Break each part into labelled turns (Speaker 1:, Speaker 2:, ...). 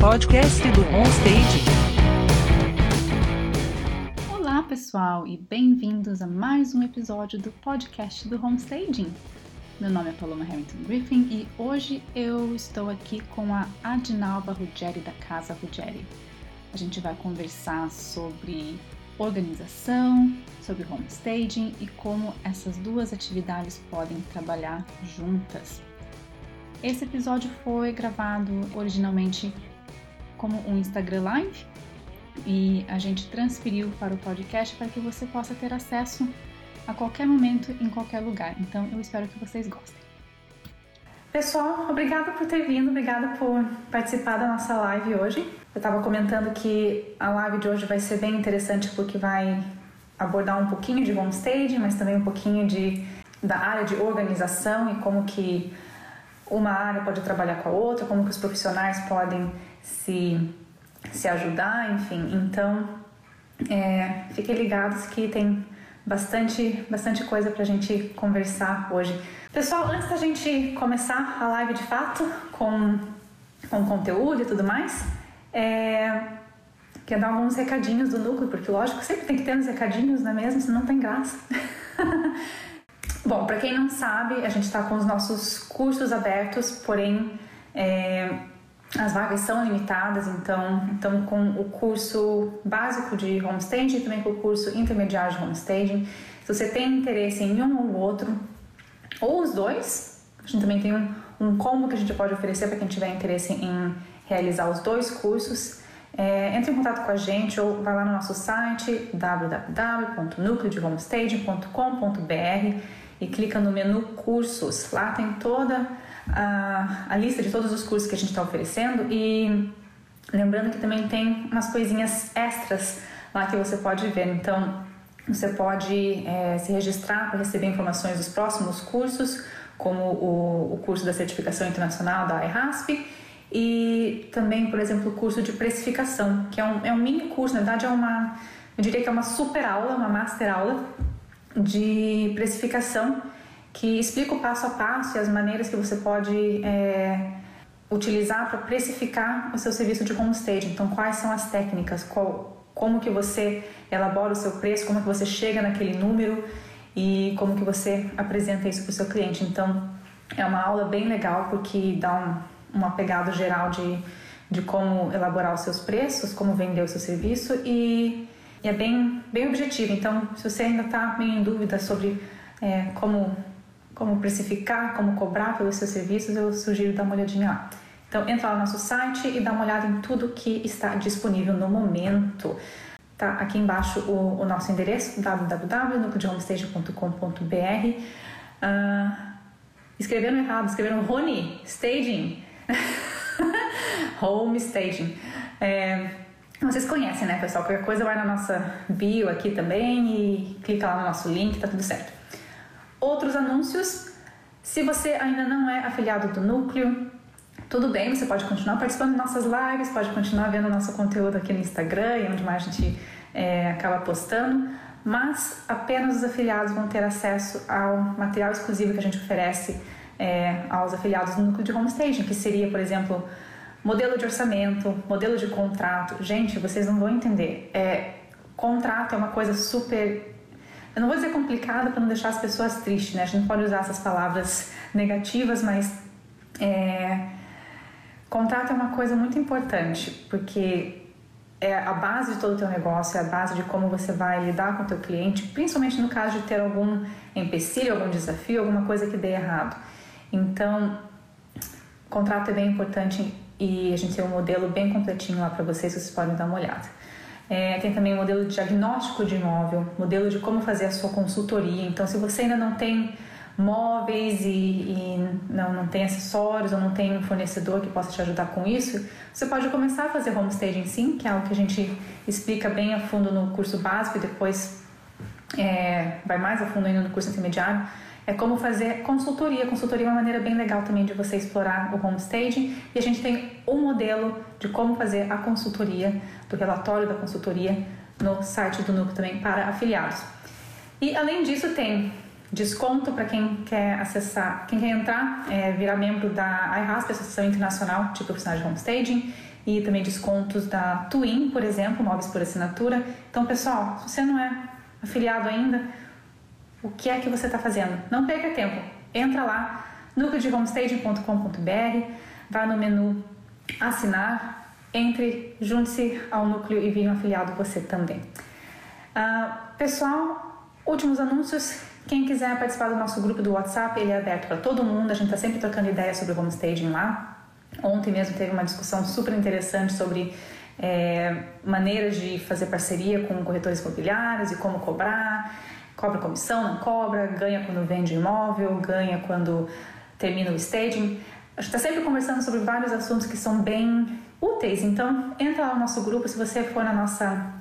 Speaker 1: podcast do Homestage.
Speaker 2: Olá, pessoal, e bem-vindos a mais um episódio do podcast do Homestaging. Meu nome é Paloma Hamilton Griffin e hoje eu estou aqui com a Adinalva Ruggeri da Casa Ruggeri. A gente vai conversar sobre organização, sobre homestaging e como essas duas atividades podem trabalhar juntas. Esse episódio foi gravado originalmente como um Instagram Live e a gente transferiu para o podcast para que você possa ter acesso a qualquer momento, em qualquer lugar. Então eu espero que vocês gostem. Pessoal, obrigada por ter vindo, obrigada por participar da nossa live hoje. Eu estava comentando que a live de hoje vai ser bem interessante porque vai abordar um pouquinho de homestaging, mas também um pouquinho de, da área de organização e como que uma área pode trabalhar com a outra, como que os profissionais podem se, se ajudar, enfim. Então, é, fiquem ligados que tem bastante, bastante coisa para a gente conversar hoje. Pessoal, antes da gente começar a live de fato, com, com conteúdo e tudo mais, é, quer dar alguns recadinhos do núcleo, porque lógico, sempre tem que ter uns recadinhos, não é mesmo? Senão não tem graça. Bom, para quem não sabe, a gente está com os nossos cursos abertos, porém é, as vagas são limitadas, então, então com o curso básico de homestaging e também com o curso intermediário de homestaging. Se você tem interesse em um ou outro, ou os dois, a gente também tem um, um combo que a gente pode oferecer para quem tiver interesse em realizar os dois cursos. É, entre em contato com a gente ou vai lá no nosso site www.nucleodehomestaging.com.br e clica no menu cursos. Lá tem toda a, a lista de todos os cursos que a gente está oferecendo e lembrando que também tem umas coisinhas extras lá que você pode ver. Então você pode é, se registrar para receber informações dos próximos cursos, como o, o curso da certificação internacional da IRASP e também, por exemplo, o curso de precificação, que é um, é um mini curso, na verdade é uma, eu diria que é uma super aula, uma master aula de precificação que explica o passo a passo e as maneiras que você pode é, utilizar para precificar o seu serviço de homestage. Então, quais são as técnicas, qual, como que você elabora o seu preço, como que você chega naquele número e como que você apresenta isso para o seu cliente. Então, é uma aula bem legal porque dá um, uma pegada geral de, de como elaborar os seus preços, como vender o seu serviço e e é bem, bem objetivo. Então, se você ainda está meio em dúvida sobre é, como, como precificar, como cobrar pelos seus serviços, eu sugiro dar uma olhadinha lá. Então, entra lá no nosso site e dá uma olhada em tudo que está disponível no momento. Tá aqui embaixo o, o nosso endereço, www.nucleodehomestaging.com.br. Uh, ah, escreveram errado, escreveram Rony Staging. Home Staging. É, vocês conhecem, né, pessoal? Qualquer coisa vai na nossa bio aqui também e clica lá no nosso link, tá tudo certo. Outros anúncios. Se você ainda não é afiliado do núcleo, tudo bem, você pode continuar participando de nossas lives, pode continuar vendo nosso conteúdo aqui no Instagram e onde mais a gente é, acaba postando, mas apenas os afiliados vão ter acesso ao material exclusivo que a gente oferece é, aos afiliados do núcleo de homestaging, que seria, por exemplo, Modelo de orçamento, modelo de contrato. Gente, vocês não vão entender. É, contrato é uma coisa super. Eu não vou dizer complicada para não deixar as pessoas tristes, né? A gente não pode usar essas palavras negativas, mas é, contrato é uma coisa muito importante, porque é a base de todo o teu negócio, é a base de como você vai lidar com o teu cliente, principalmente no caso de ter algum empecilho, algum desafio, alguma coisa que dê errado. Então, contrato é bem importante e a gente tem um modelo bem completinho lá para vocês, vocês podem dar uma olhada. É, tem também o modelo de diagnóstico de imóvel, modelo de como fazer a sua consultoria. Então, se você ainda não tem móveis e, e, não, não tem acessórios ou não tem um fornecedor que possa te ajudar com isso, você pode começar a fazer homestaging sim, que é algo que a gente explica bem a fundo no curso básico e depois é, vai mais a fundo ainda no curso intermediário é como fazer consultoria. Consultoria é uma maneira bem legal também de você explorar o homestaging e a gente tem um modelo de como fazer a consultoria, do relatório da consultoria no site do Núcleo também para afiliados. E além disso tem desconto para quem quer acessar, quem quer entrar, é, virar membro da IRASP, Associação Internacional de Profissionais de Homestaging, e também descontos da Twin, por exemplo, móveis por assinatura. Então, pessoal, se você não é afiliado ainda, o que é que você está fazendo? Não perca tempo. Entra lá, núcleodehomestaging.com.br, vai no menu assinar, entre, junte-se ao núcleo e vire um afiliado você também. Uh, pessoal, últimos anúncios. Quem quiser participar do nosso grupo do WhatsApp, ele é aberto para todo mundo. A gente está sempre trocando ideias sobre homestaging lá. Ontem mesmo teve uma discussão super interessante sobre é, maneiras de fazer parceria com corretores imobiliários e como cobrar. Cobra comissão, não cobra, ganha quando vende imóvel, ganha quando termina o staging. A gente está sempre conversando sobre vários assuntos que são bem úteis. Então, entra lá no nosso grupo. Se você for na nossa,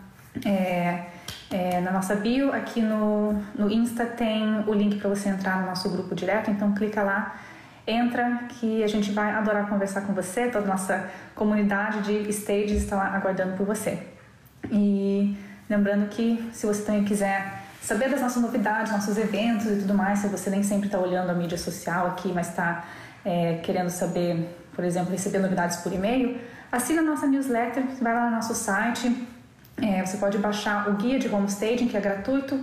Speaker 2: é, é, na nossa bio, aqui no, no Insta tem o link para você entrar no nosso grupo direto. Então, clica lá entra que a gente vai adorar conversar com você, toda a nossa comunidade de stages está lá aguardando por você. E lembrando que se você também quiser saber das nossas novidades, nossos eventos e tudo mais, se você nem sempre está olhando a mídia social aqui, mas está é, querendo saber, por exemplo, receber novidades por e-mail, assina a nossa newsletter, vai lá no nosso site, é, você pode baixar o guia de homestaging, que é gratuito,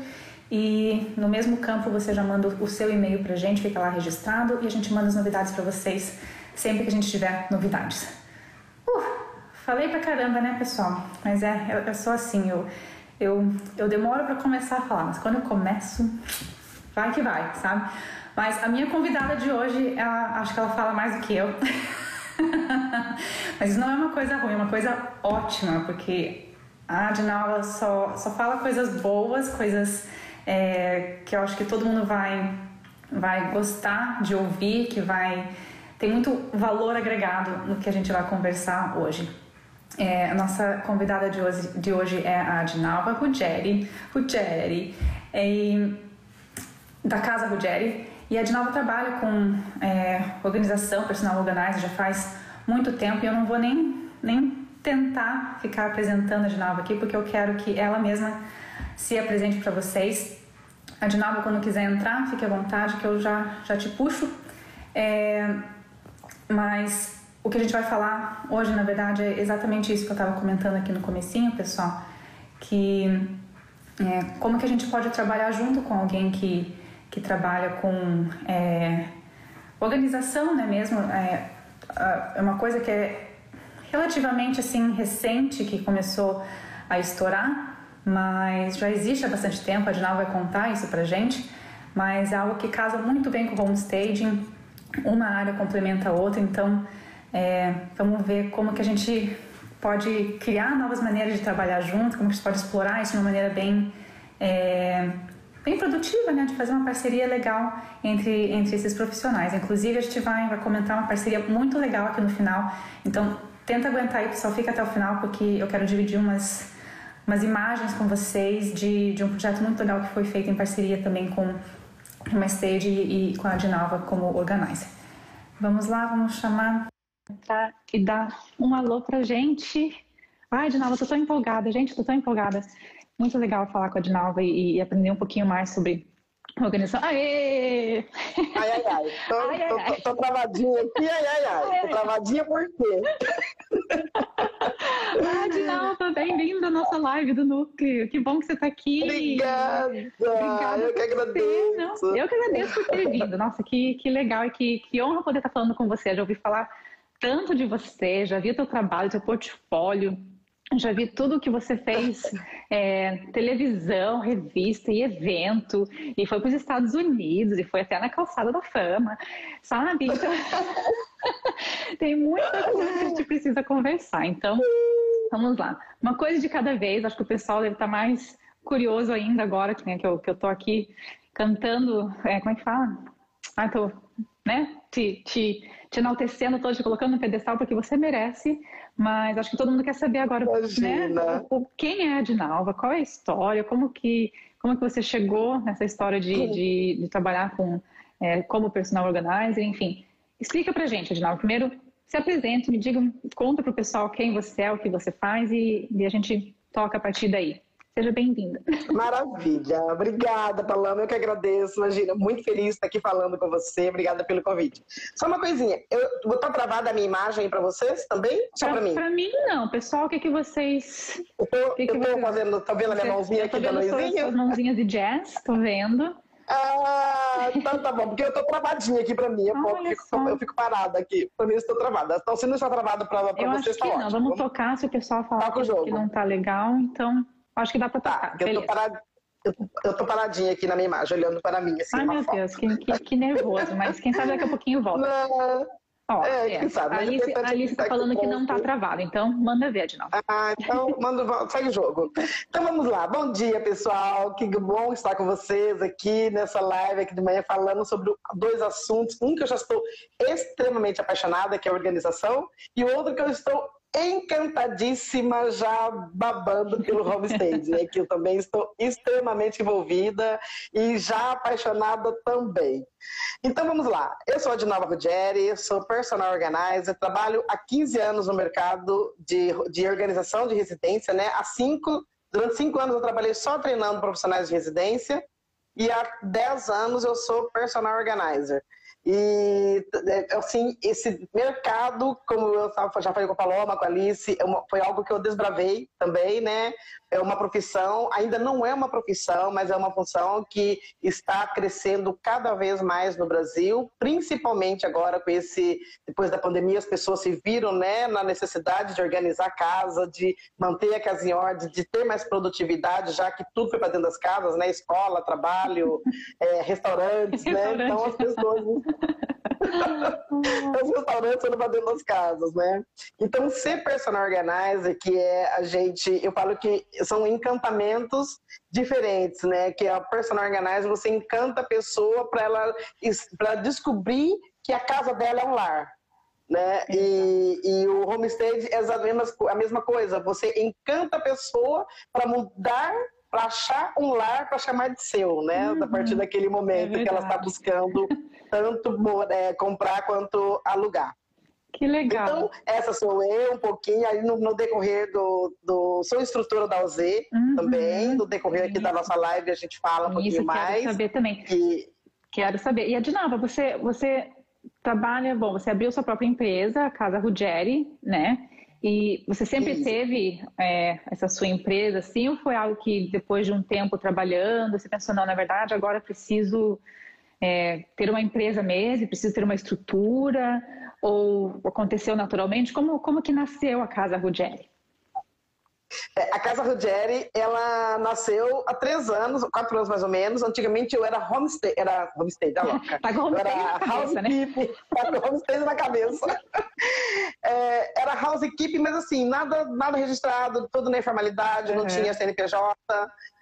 Speaker 2: e no mesmo campo você já manda o seu e-mail para a gente, fica lá registrado e a gente manda as novidades para vocês sempre que a gente tiver novidades. Uh, falei pra caramba, né, pessoal? Mas é, eu, eu sou assim, eu, eu, eu demoro para começar a falar, mas quando eu começo, vai que vai, sabe? Mas a minha convidada de hoje, ela, acho que ela fala mais do que eu. mas não é uma coisa ruim, é uma coisa ótima, porque a Adinaula só, só fala coisas boas, coisas é, que eu acho que todo mundo vai, vai gostar de ouvir, que vai tem muito valor agregado no que a gente vai conversar hoje. É, a nossa convidada de hoje, de hoje é a Adinalva Ruggeri, Ruggeri é, da Casa Ruggeri. E a Adinalva trabalha com é, organização, personal organizer já faz muito tempo e eu não vou nem, nem tentar ficar apresentando a Adinalva aqui porque eu quero que ela mesma se apresente para vocês. A Dinalva, quando quiser entrar, fique à vontade que eu já, já te puxo. É, mas o que a gente vai falar hoje, na verdade, é exatamente isso que eu estava comentando aqui no comecinho, pessoal, que é, como que a gente pode trabalhar junto com alguém que, que trabalha com é, organização, né mesmo? É, é uma coisa que é relativamente assim recente, que começou a estourar, mas já existe há bastante tempo, a Dinal vai contar isso pra gente, mas é algo que casa muito bem com o homestaging, uma área complementa a outra, então é, vamos ver como que a gente pode criar novas maneiras de trabalhar junto, como a gente pode explorar isso de uma maneira bem, é, bem produtiva, né, de fazer uma parceria legal entre, entre esses profissionais. Inclusive, a gente vai, vai comentar uma parceria muito legal aqui no final, então tenta aguentar aí, pessoal, fica até o final, porque eu quero dividir umas umas imagens com vocês de, de um projeto muito legal que foi feito em parceria também com uma stage e com a Dinalva como organizer. Vamos lá, vamos chamar tá, e dar um alô pra gente. Ai, Dinalva, tô tão empolgada, gente, tô tão empolgada. Muito legal falar com a Dinalva e, e aprender um pouquinho mais sobre organização. Aê!
Speaker 3: Ai, ai, ai. Tô, ai, tô, ai, tô, tô travadinha aqui, ai, ai, ai. tô travadinha por quê?
Speaker 2: Ah, Dinalva, bem-vindo à nossa live do Núcleo. Que bom que você está aqui.
Speaker 3: Obrigada. Obrigada eu que agradeço.
Speaker 2: Não, eu que agradeço por ter vindo. Nossa, que, que legal e que, que honra poder estar falando com você. Já ouvi falar tanto de você, já vi o teu trabalho, teu portfólio. Já vi tudo que você fez, é, televisão, revista e evento, e foi para os Estados Unidos, e foi até na calçada da fama, sabe? Então, tem muita coisa que a gente precisa conversar. Então, vamos lá. Uma coisa de cada vez, acho que o pessoal deve estar mais curioso ainda agora, que, né, que, eu, que eu tô aqui cantando, é, como é que fala? Ah, tô, né, te, te, te enaltecendo todo, te colocando no pedestal porque você merece, mas acho que todo mundo quer saber agora, né, o, quem é a Dinalva, qual é a história, como que, como que você chegou nessa história de, de, de trabalhar com, é, como personal organizer, enfim. Explica pra gente, Adinaldo. Primeiro, se apresente, me diga, conta pro pessoal quem você é, o que você faz e, e a gente toca a partir daí. Seja bem-vinda.
Speaker 3: Maravilha. Obrigada, Paloma. Eu que agradeço. Imagina, muito feliz de estar aqui falando com você. Obrigada pelo convite. Só uma coisinha. Eu vou estar travada a minha imagem para vocês também? Só para mim?
Speaker 2: Para mim, não. Pessoal, o que, que vocês.
Speaker 3: Eu tô, que que eu tô fazendo. Tô vendo a minha mãozinha aqui da
Speaker 2: Luizinha? As mãozinhas de jazz, tô vendo.
Speaker 3: Ah, então tá bom, porque eu tô travadinha aqui pra mim. Eu, fico, eu fico, parada aqui. Pra mim, eu estou travada. Então, se não está travada pra, pra
Speaker 2: eu
Speaker 3: vocês,
Speaker 2: acho que
Speaker 3: tá
Speaker 2: não.
Speaker 3: ótimo.
Speaker 2: Vamos tocar se o pessoal falar que, que, não tá legal, então acho que dá pra tá, tocar.
Speaker 3: Tá, eu tô, parada, eu, eu tô paradinha aqui na minha imagem, olhando para mim. Assim,
Speaker 2: Ai, meu foto. Deus, que, que, que, nervoso. Mas quem sabe daqui a pouquinho volta.
Speaker 3: Não.
Speaker 2: Ó, é, é. Sabe, a Alice, a Alice tá falando que não está travado, então manda ver, Adinaldo.
Speaker 3: Ah, então manda, segue o jogo. Então vamos lá. Bom dia, pessoal. Que bom estar com vocês aqui nessa live aqui de manhã falando sobre dois assuntos. Um que eu já estou extremamente apaixonada, que é a organização, e o outro que eu estou encantadíssima, já babando pelo homestage, né? que eu também estou extremamente envolvida e já apaixonada também. Então vamos lá, eu sou a Dinova Ruggeri, sou personal organizer, trabalho há 15 anos no mercado de, de organização de residência, né? Há cinco, durante cinco anos eu trabalhei só treinando profissionais de residência e há 10 anos eu sou personal organizer. E, é, assim, esse mercado, como eu já falei com a Paloma, com a Alice, é foi algo que eu desbravei também, né? É uma profissão, ainda não é uma profissão, mas é uma função que está crescendo cada vez mais no Brasil, principalmente agora com esse, depois da pandemia, as pessoas se viram, né, na necessidade de organizar a casa, de manter a casa em ordem, de ter mais produtividade, já que tudo foi para dentro das casas, né? Escola, trabalho, é, restaurantes, né? Então as pessoas os restaurantes foram para dentro das casas, né? Então, ser personal organizer, que é a gente, eu falo que são encantamentos diferentes, né? Que a personal organizer, você encanta a pessoa para ela para descobrir que a casa dela é um lar. Né? E, e o homestay é a mesma, a mesma coisa. Você encanta a pessoa para mudar para achar um lar para chamar de seu, né? Uhum. A partir daquele momento é que ela está buscando tanto é, comprar quanto alugar.
Speaker 2: Que legal.
Speaker 3: Então, essa sou eu um pouquinho, aí no, no decorrer do, do. Sou instrutora da UZ uhum. também, no decorrer aqui da nossa live a gente fala um pouquinho
Speaker 2: Isso,
Speaker 3: mais.
Speaker 2: Quero saber também. E... Quero saber. E Adinava, você, você trabalha, bom, você abriu sua própria empresa, a Casa Ruggeri, né? E você sempre teve é, essa sua empresa assim, ou foi algo que depois de um tempo trabalhando, você pensou, não, na verdade, agora preciso é, ter uma empresa mesmo, preciso ter uma estrutura, ou aconteceu naturalmente? Como, como que nasceu a Casa Ruggeri?
Speaker 3: É, a Casa Ruggeri, ela nasceu há três anos, quatro anos mais ou menos. Antigamente eu era homestay, era homestay da louca.
Speaker 2: Tá com homestay era
Speaker 3: house
Speaker 2: né?
Speaker 3: tá homestay na cabeça. É, era housekeeping, mas assim, nada, nada registrado, tudo na informalidade, uhum. não tinha CNPJ.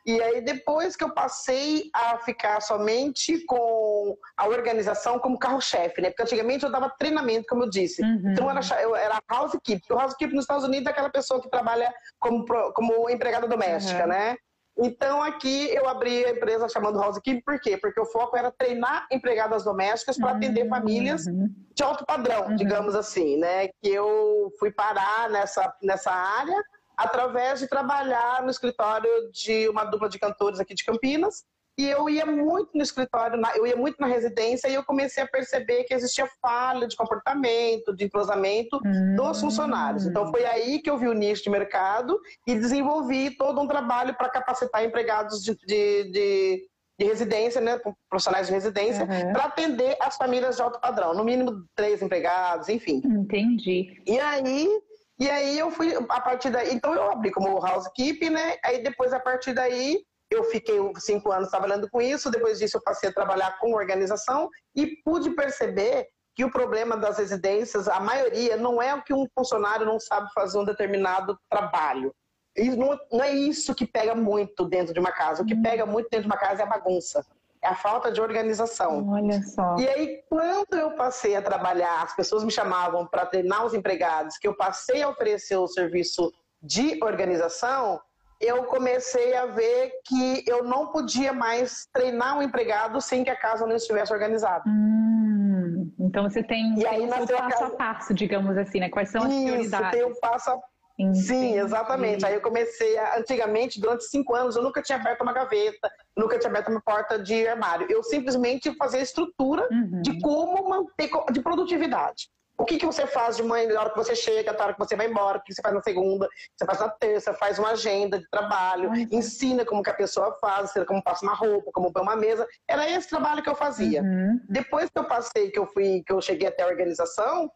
Speaker 3: E aí, depois que eu passei a ficar somente com a organização como carro-chefe, né? Porque antigamente eu dava treinamento, como eu disse. Uhum. Então, era, eu era housekeeper. O housekeeper nos Estados Unidos é aquela pessoa que trabalha como, como empregada doméstica, uhum. né? Então, aqui eu abri a empresa chamando Housekeeper, por quê? Porque o foco era treinar empregadas domésticas para atender famílias uhum. de alto padrão, uhum. digamos assim, né? Que eu fui parar nessa, nessa área através de trabalhar no escritório de uma dupla de cantores aqui de Campinas. E eu ia muito no escritório, eu ia muito na residência e eu comecei a perceber que existia falha de comportamento, de entrosamento hum. dos funcionários. Então foi aí que eu vi o nicho de mercado e desenvolvi todo um trabalho para capacitar empregados de, de, de, de, residência, né, profissionais de residência, uhum. para atender as famílias de alto padrão, no mínimo três empregados, enfim.
Speaker 2: Entendi.
Speaker 3: E aí e aí eu fui, a partir daí, então eu abri como housekeeping, né? Aí depois, a partir daí, eu fiquei cinco anos trabalhando com isso, depois disso eu passei a trabalhar com organização e pude perceber que o problema das residências, a maioria, não é o que um funcionário não sabe fazer um determinado trabalho. E não, não é isso que pega muito dentro de uma casa. O que hum. pega muito dentro de uma casa é a bagunça a falta de organização.
Speaker 2: Olha só.
Speaker 3: E aí, quando eu passei a trabalhar, as pessoas me chamavam para treinar os empregados, que eu passei a oferecer o serviço de organização, eu comecei a ver que eu não podia mais treinar um empregado sem que a casa não estivesse organizada.
Speaker 2: Hum, então você tem,
Speaker 3: e
Speaker 2: aí nasceu o passo a, a, passo, digamos assim, né? Quais são as
Speaker 3: Isso,
Speaker 2: prioridades?
Speaker 3: Tem o passo a Entendi. Sim, exatamente. Aí eu comecei, a, antigamente, durante cinco anos, eu nunca tinha aberto uma gaveta, nunca tinha aberto uma porta de armário. Eu simplesmente fazia estrutura uhum. de como manter, de produtividade. O que, que você faz de manhã, na hora que você chega, na hora que você vai embora, o que você faz na segunda, você faz na terça, faz uma agenda de trabalho, Ai, ensina como que a pessoa faz, como passa uma roupa, como põe uma mesa. Era esse trabalho que eu fazia. Uhum. Depois que eu passei, que eu fui, que eu cheguei até a organização,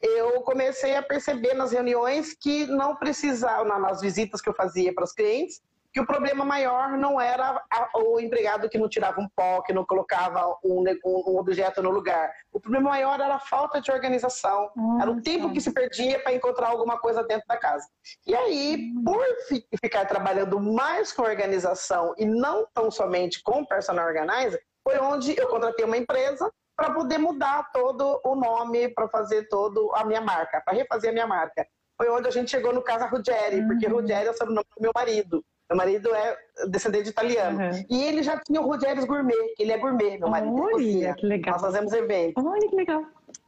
Speaker 3: eu comecei a perceber nas reuniões que não precisava, nas visitas que eu fazia para os clientes, que o problema maior não era o empregado que não tirava um pó, que não colocava um, um objeto no lugar. O problema maior era a falta de organização. Era o tempo que se perdia para encontrar alguma coisa dentro da casa. E aí, por ficar trabalhando mais com organização e não tão somente com personal organizer, foi onde eu contratei uma empresa para poder mudar todo o nome, para fazer todo a minha marca, para refazer a minha marca. Foi onde a gente chegou no Casa Ruggeri, uhum. porque Ruggeri é o sobrenome do meu marido. Meu marido é descendente de italiano. Uhum. E ele já tinha o Ruggeri's Gourmet, ele é gourmet, meu marido.
Speaker 2: Olha, que legal.
Speaker 3: Nós fazemos eventos.
Speaker 2: Olha, que legal.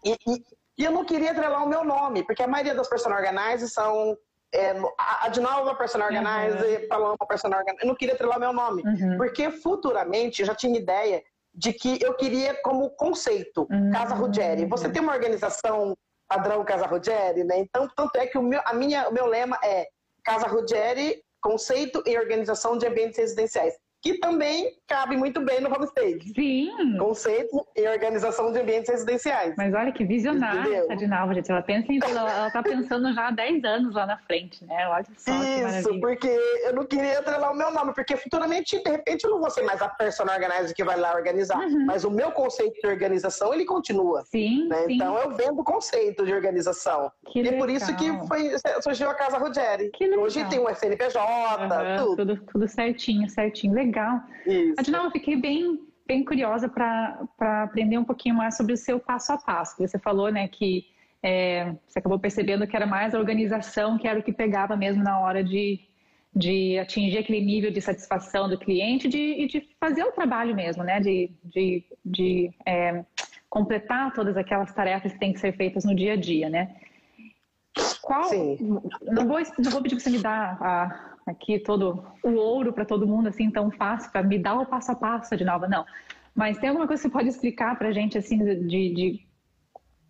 Speaker 3: E, e, e, eu não queria atrelar o meu nome, porque a maioria das personal organizers são... É, a Dinalva personal organizer, uhum. Paloma personal organizer. Eu não queria atrelar o meu nome, uhum. porque futuramente eu já tinha ideia de que eu queria como conceito uhum. Casa Ruggeri. Você tem uma organização padrão Casa Ruggeri, né? Então, tanto é que o meu, a minha, o meu lema é Casa Ruggeri conceito e organização de ambientes residenciais que também cabe muito bem no homestay.
Speaker 2: Sim.
Speaker 3: Conceito e organização de ambientes residenciais.
Speaker 2: Mas olha que visionária essa Dinalva, gente. Ela pensa em, ela, está pensando já há 10 anos lá na frente, né? Olha só
Speaker 3: Isso, porque eu não queria atrelar o meu nome, porque futuramente, de repente, eu não vou ser mais a personal organizer que vai lá organizar, uhum. mas o meu conceito de organização, ele continua.
Speaker 2: Sim,
Speaker 3: né?
Speaker 2: sim.
Speaker 3: Então eu vendo o conceito de organização.
Speaker 2: Que
Speaker 3: e
Speaker 2: legal.
Speaker 3: por isso que foi, surgiu a Casa Ruggeri. Hoje tem um FNPJ,
Speaker 2: uhum, tudo. tudo. Tudo certinho, certinho. Legal legal.
Speaker 3: Isso.
Speaker 2: Adinal, eu fiquei bem, bem curiosa para aprender um pouquinho mais sobre o seu passo a passo. Você falou né, que é, você acabou percebendo que era mais a organização que era o que pegava mesmo na hora de, de atingir aquele nível de satisfação do cliente de, e de fazer o trabalho mesmo, né? De, de, de é, completar todas aquelas tarefas que têm que ser feitas no dia a dia, né? Qual? Sim. Não vou, não vou pedir para você me dar a, aqui todo o ouro para todo mundo assim tão fácil para me dar o passo a passo de nova não mas tem alguma coisa que você pode explicar para a gente assim de, de,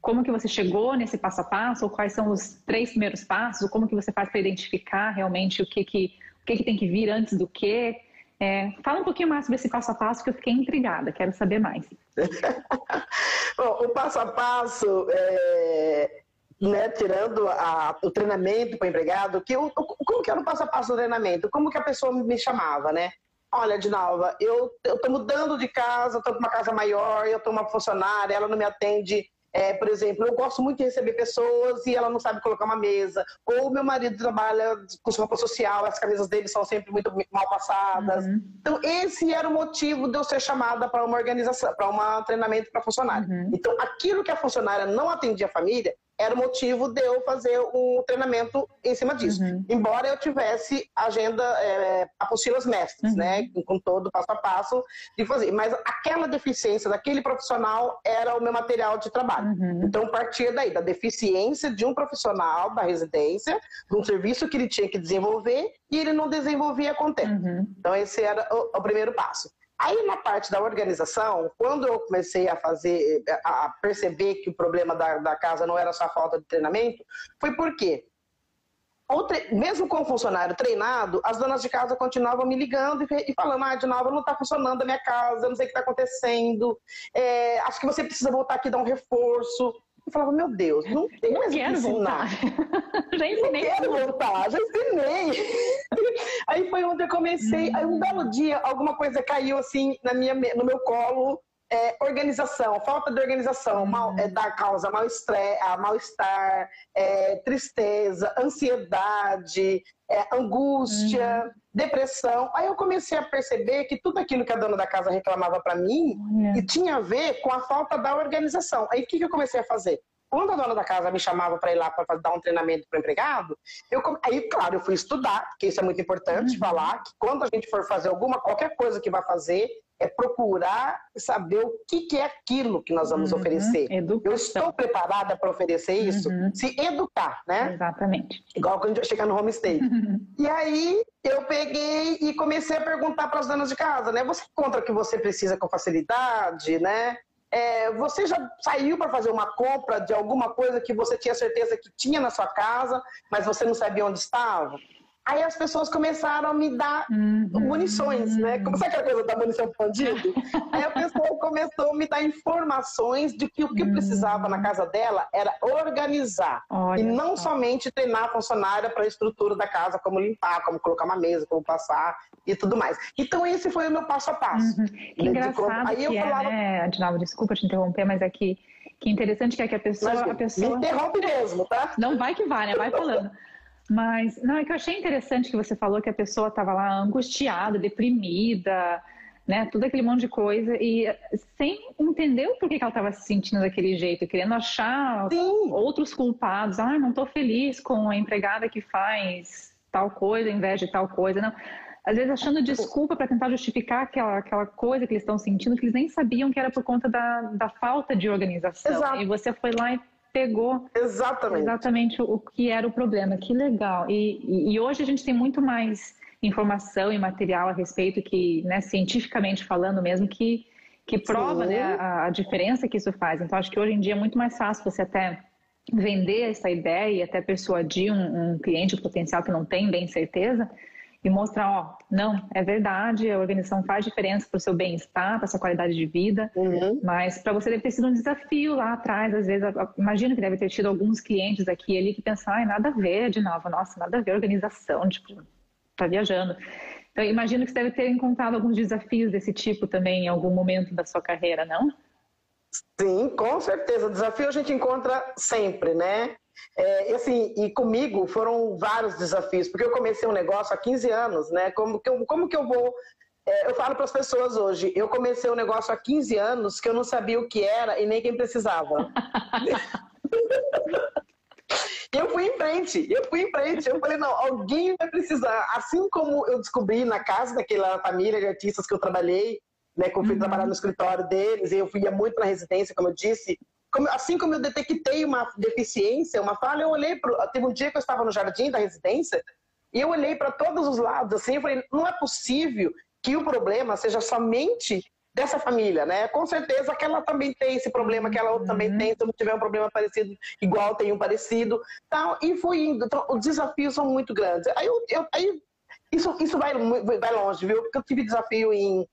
Speaker 2: como que você chegou nesse passo a passo ou quais são os três primeiros passos ou como que você faz para identificar realmente o que que o que, que tem que vir antes do que é, fala um pouquinho mais sobre esse passo a passo que eu fiquei intrigada, quero saber mais.
Speaker 3: Bom, o passo a passo é, né, tirando a, o treinamento para o empregado, que eu, como que era o passo a passo do treinamento? Como que a pessoa me chamava, né? Olha, Dinalva, eu estou mudando de casa, estou para uma casa maior, eu estou uma funcionária, ela não me atende é, por exemplo, eu gosto muito de receber pessoas e ela não sabe colocar uma mesa. Ou meu marido trabalha com roupa social, as camisas dele são sempre muito mal passadas. Uhum. Então, esse era o motivo de eu ser chamada para uma organização, para um treinamento para funcionário. Uhum. Então, aquilo que a funcionária não atendia a família, era o motivo de eu fazer um treinamento em cima disso. Uhum. Embora eu tivesse agenda, é, apostilas mestres, uhum. né, com todo passo a passo de fazer. Mas aquela deficiência daquele profissional era o meu material de trabalho. Uhum. Então partia daí, da deficiência de um profissional da residência, de um serviço que ele tinha que desenvolver e ele não desenvolvia com tempo. Uhum. Então esse era o, o primeiro passo. Aí na parte da organização, quando eu comecei a fazer, a perceber que o problema da, da casa não era só a falta de treinamento, foi porque tre... mesmo com o funcionário treinado, as donas de casa continuavam me ligando e, falando, ah, de novo, não está funcionando a minha casa, não sei o que está acontecendo, é, acho que você precisa voltar aqui e dar um reforço. Eu falava, meu Deus, não tem mais
Speaker 2: quero
Speaker 3: que
Speaker 2: ensinar. já ensinei.
Speaker 3: Não quero voltar, já ensinei. aí foi onde eu comecei. Aí um belo dia, alguma coisa caiu assim na minha, no meu colo. É, organização, falta de organização, uhum. mal, é, da causa mal-estar, mal é, tristeza, ansiedade, é, angústia, uhum. depressão. Aí eu comecei a perceber que tudo aquilo que a dona da casa reclamava para mim uhum. e tinha a ver com a falta da organização. Aí o que, que eu comecei a fazer? Quando a dona da casa me chamava para ir lá para dar um treinamento para o empregado, eu, aí, claro, eu fui estudar, porque isso é muito importante, uhum. falar que quando a gente for fazer alguma, qualquer coisa que vai fazer, é procurar saber o que, que é aquilo que nós vamos uhum, oferecer. Educação. Eu estou preparada para oferecer isso? Uhum. Se educar, né?
Speaker 2: Exatamente.
Speaker 3: Igual quando a gente chegar no homestay. e aí eu peguei e comecei a perguntar para as donas de casa, né? Você encontra que você precisa com facilidade, né? É, você já saiu para fazer uma compra de alguma coisa que você tinha certeza que tinha na sua casa, mas você não sabia onde estava? Aí as pessoas começaram a me dar uhum. munições, né? Como sabe aquela coisa da munição bandido? Aí a pessoa começou a me dar informações de que o que uhum. precisava na casa dela era organizar. Olha e não só. somente treinar a funcionária para a estrutura da casa, como limpar, como colocar uma mesa, como passar e tudo mais. Então esse foi o meu passo a passo. Uhum.
Speaker 2: Que engraçado Aí eu falava... é, né, Adinaldo? Desculpa te interromper, mas é que, que interessante que é que a pessoa... Mas, a pessoa...
Speaker 3: Me interrompe mesmo, tá?
Speaker 2: Não vai que vai, né? Vai falando. Mas, não, é que eu achei interessante que você falou que a pessoa estava lá angustiada, deprimida, né? Tudo aquele monte de coisa e sem entender o porquê que ela estava se sentindo daquele jeito, querendo achar Sim. outros culpados. Ah, não estou feliz com a empregada que faz tal coisa em vez de tal coisa. Não. Às vezes achando desculpa para tentar justificar aquela, aquela coisa que eles estão sentindo, que eles nem sabiam que era por conta da, da falta de organização. Exato. E você foi lá e pegou
Speaker 3: exatamente,
Speaker 2: exatamente o, que era o problema. Que legal. E, e, hoje a gente tem muito mais informação e material a respeito que, né, cientificamente falando mesmo, que, que prova né, a, a, diferença que isso faz. Então, acho que hoje em dia é muito mais fácil você até vender essa ideia e até persuadir um, um cliente potencial que não tem bem certeza e mostrar, ó, não, é verdade, a organização faz diferença para o seu bem-estar, para a sua qualidade de vida, uhum. mas para você deve ter sido um desafio lá atrás, às vezes, imagino que deve ter tido alguns clientes aqui e ali que pensaram, ah, nada a ver, de novo, nossa, nada a ver organização, tipo, tá viajando. Então, imagino que você deve ter encontrado alguns desafios desse tipo também em algum momento da sua carreira, não?
Speaker 3: Sim, com certeza. O desafio a gente encontra sempre, né? É, e assim, e comigo foram vários desafios, porque eu comecei um negócio há 15 anos, né? Como que eu, como que eu vou. É, eu falo para as pessoas hoje, eu comecei um negócio há 15 anos que eu não sabia o que era e nem quem precisava. eu fui em frente, eu fui em frente. Eu falei, não, alguém vai precisar. Assim como eu descobri na casa daquela família de artistas que eu trabalhei, né, que eu fui uhum. trabalhar no escritório deles, e eu ia muito na residência, como eu disse, como, assim como eu detectei uma deficiência, uma falha, eu olhei para. Teve um dia que eu estava no jardim da residência e eu olhei para todos os lados assim, eu falei, não é possível que o problema seja somente dessa família, né? Com certeza aquela também tem esse problema, outra também uhum. tem, se não tiver um problema parecido, igual tem um parecido, tal, e fui indo. Então, os desafios são muito grandes. Aí, eu, eu, aí isso, isso vai, vai longe, viu? Porque eu tive desafio em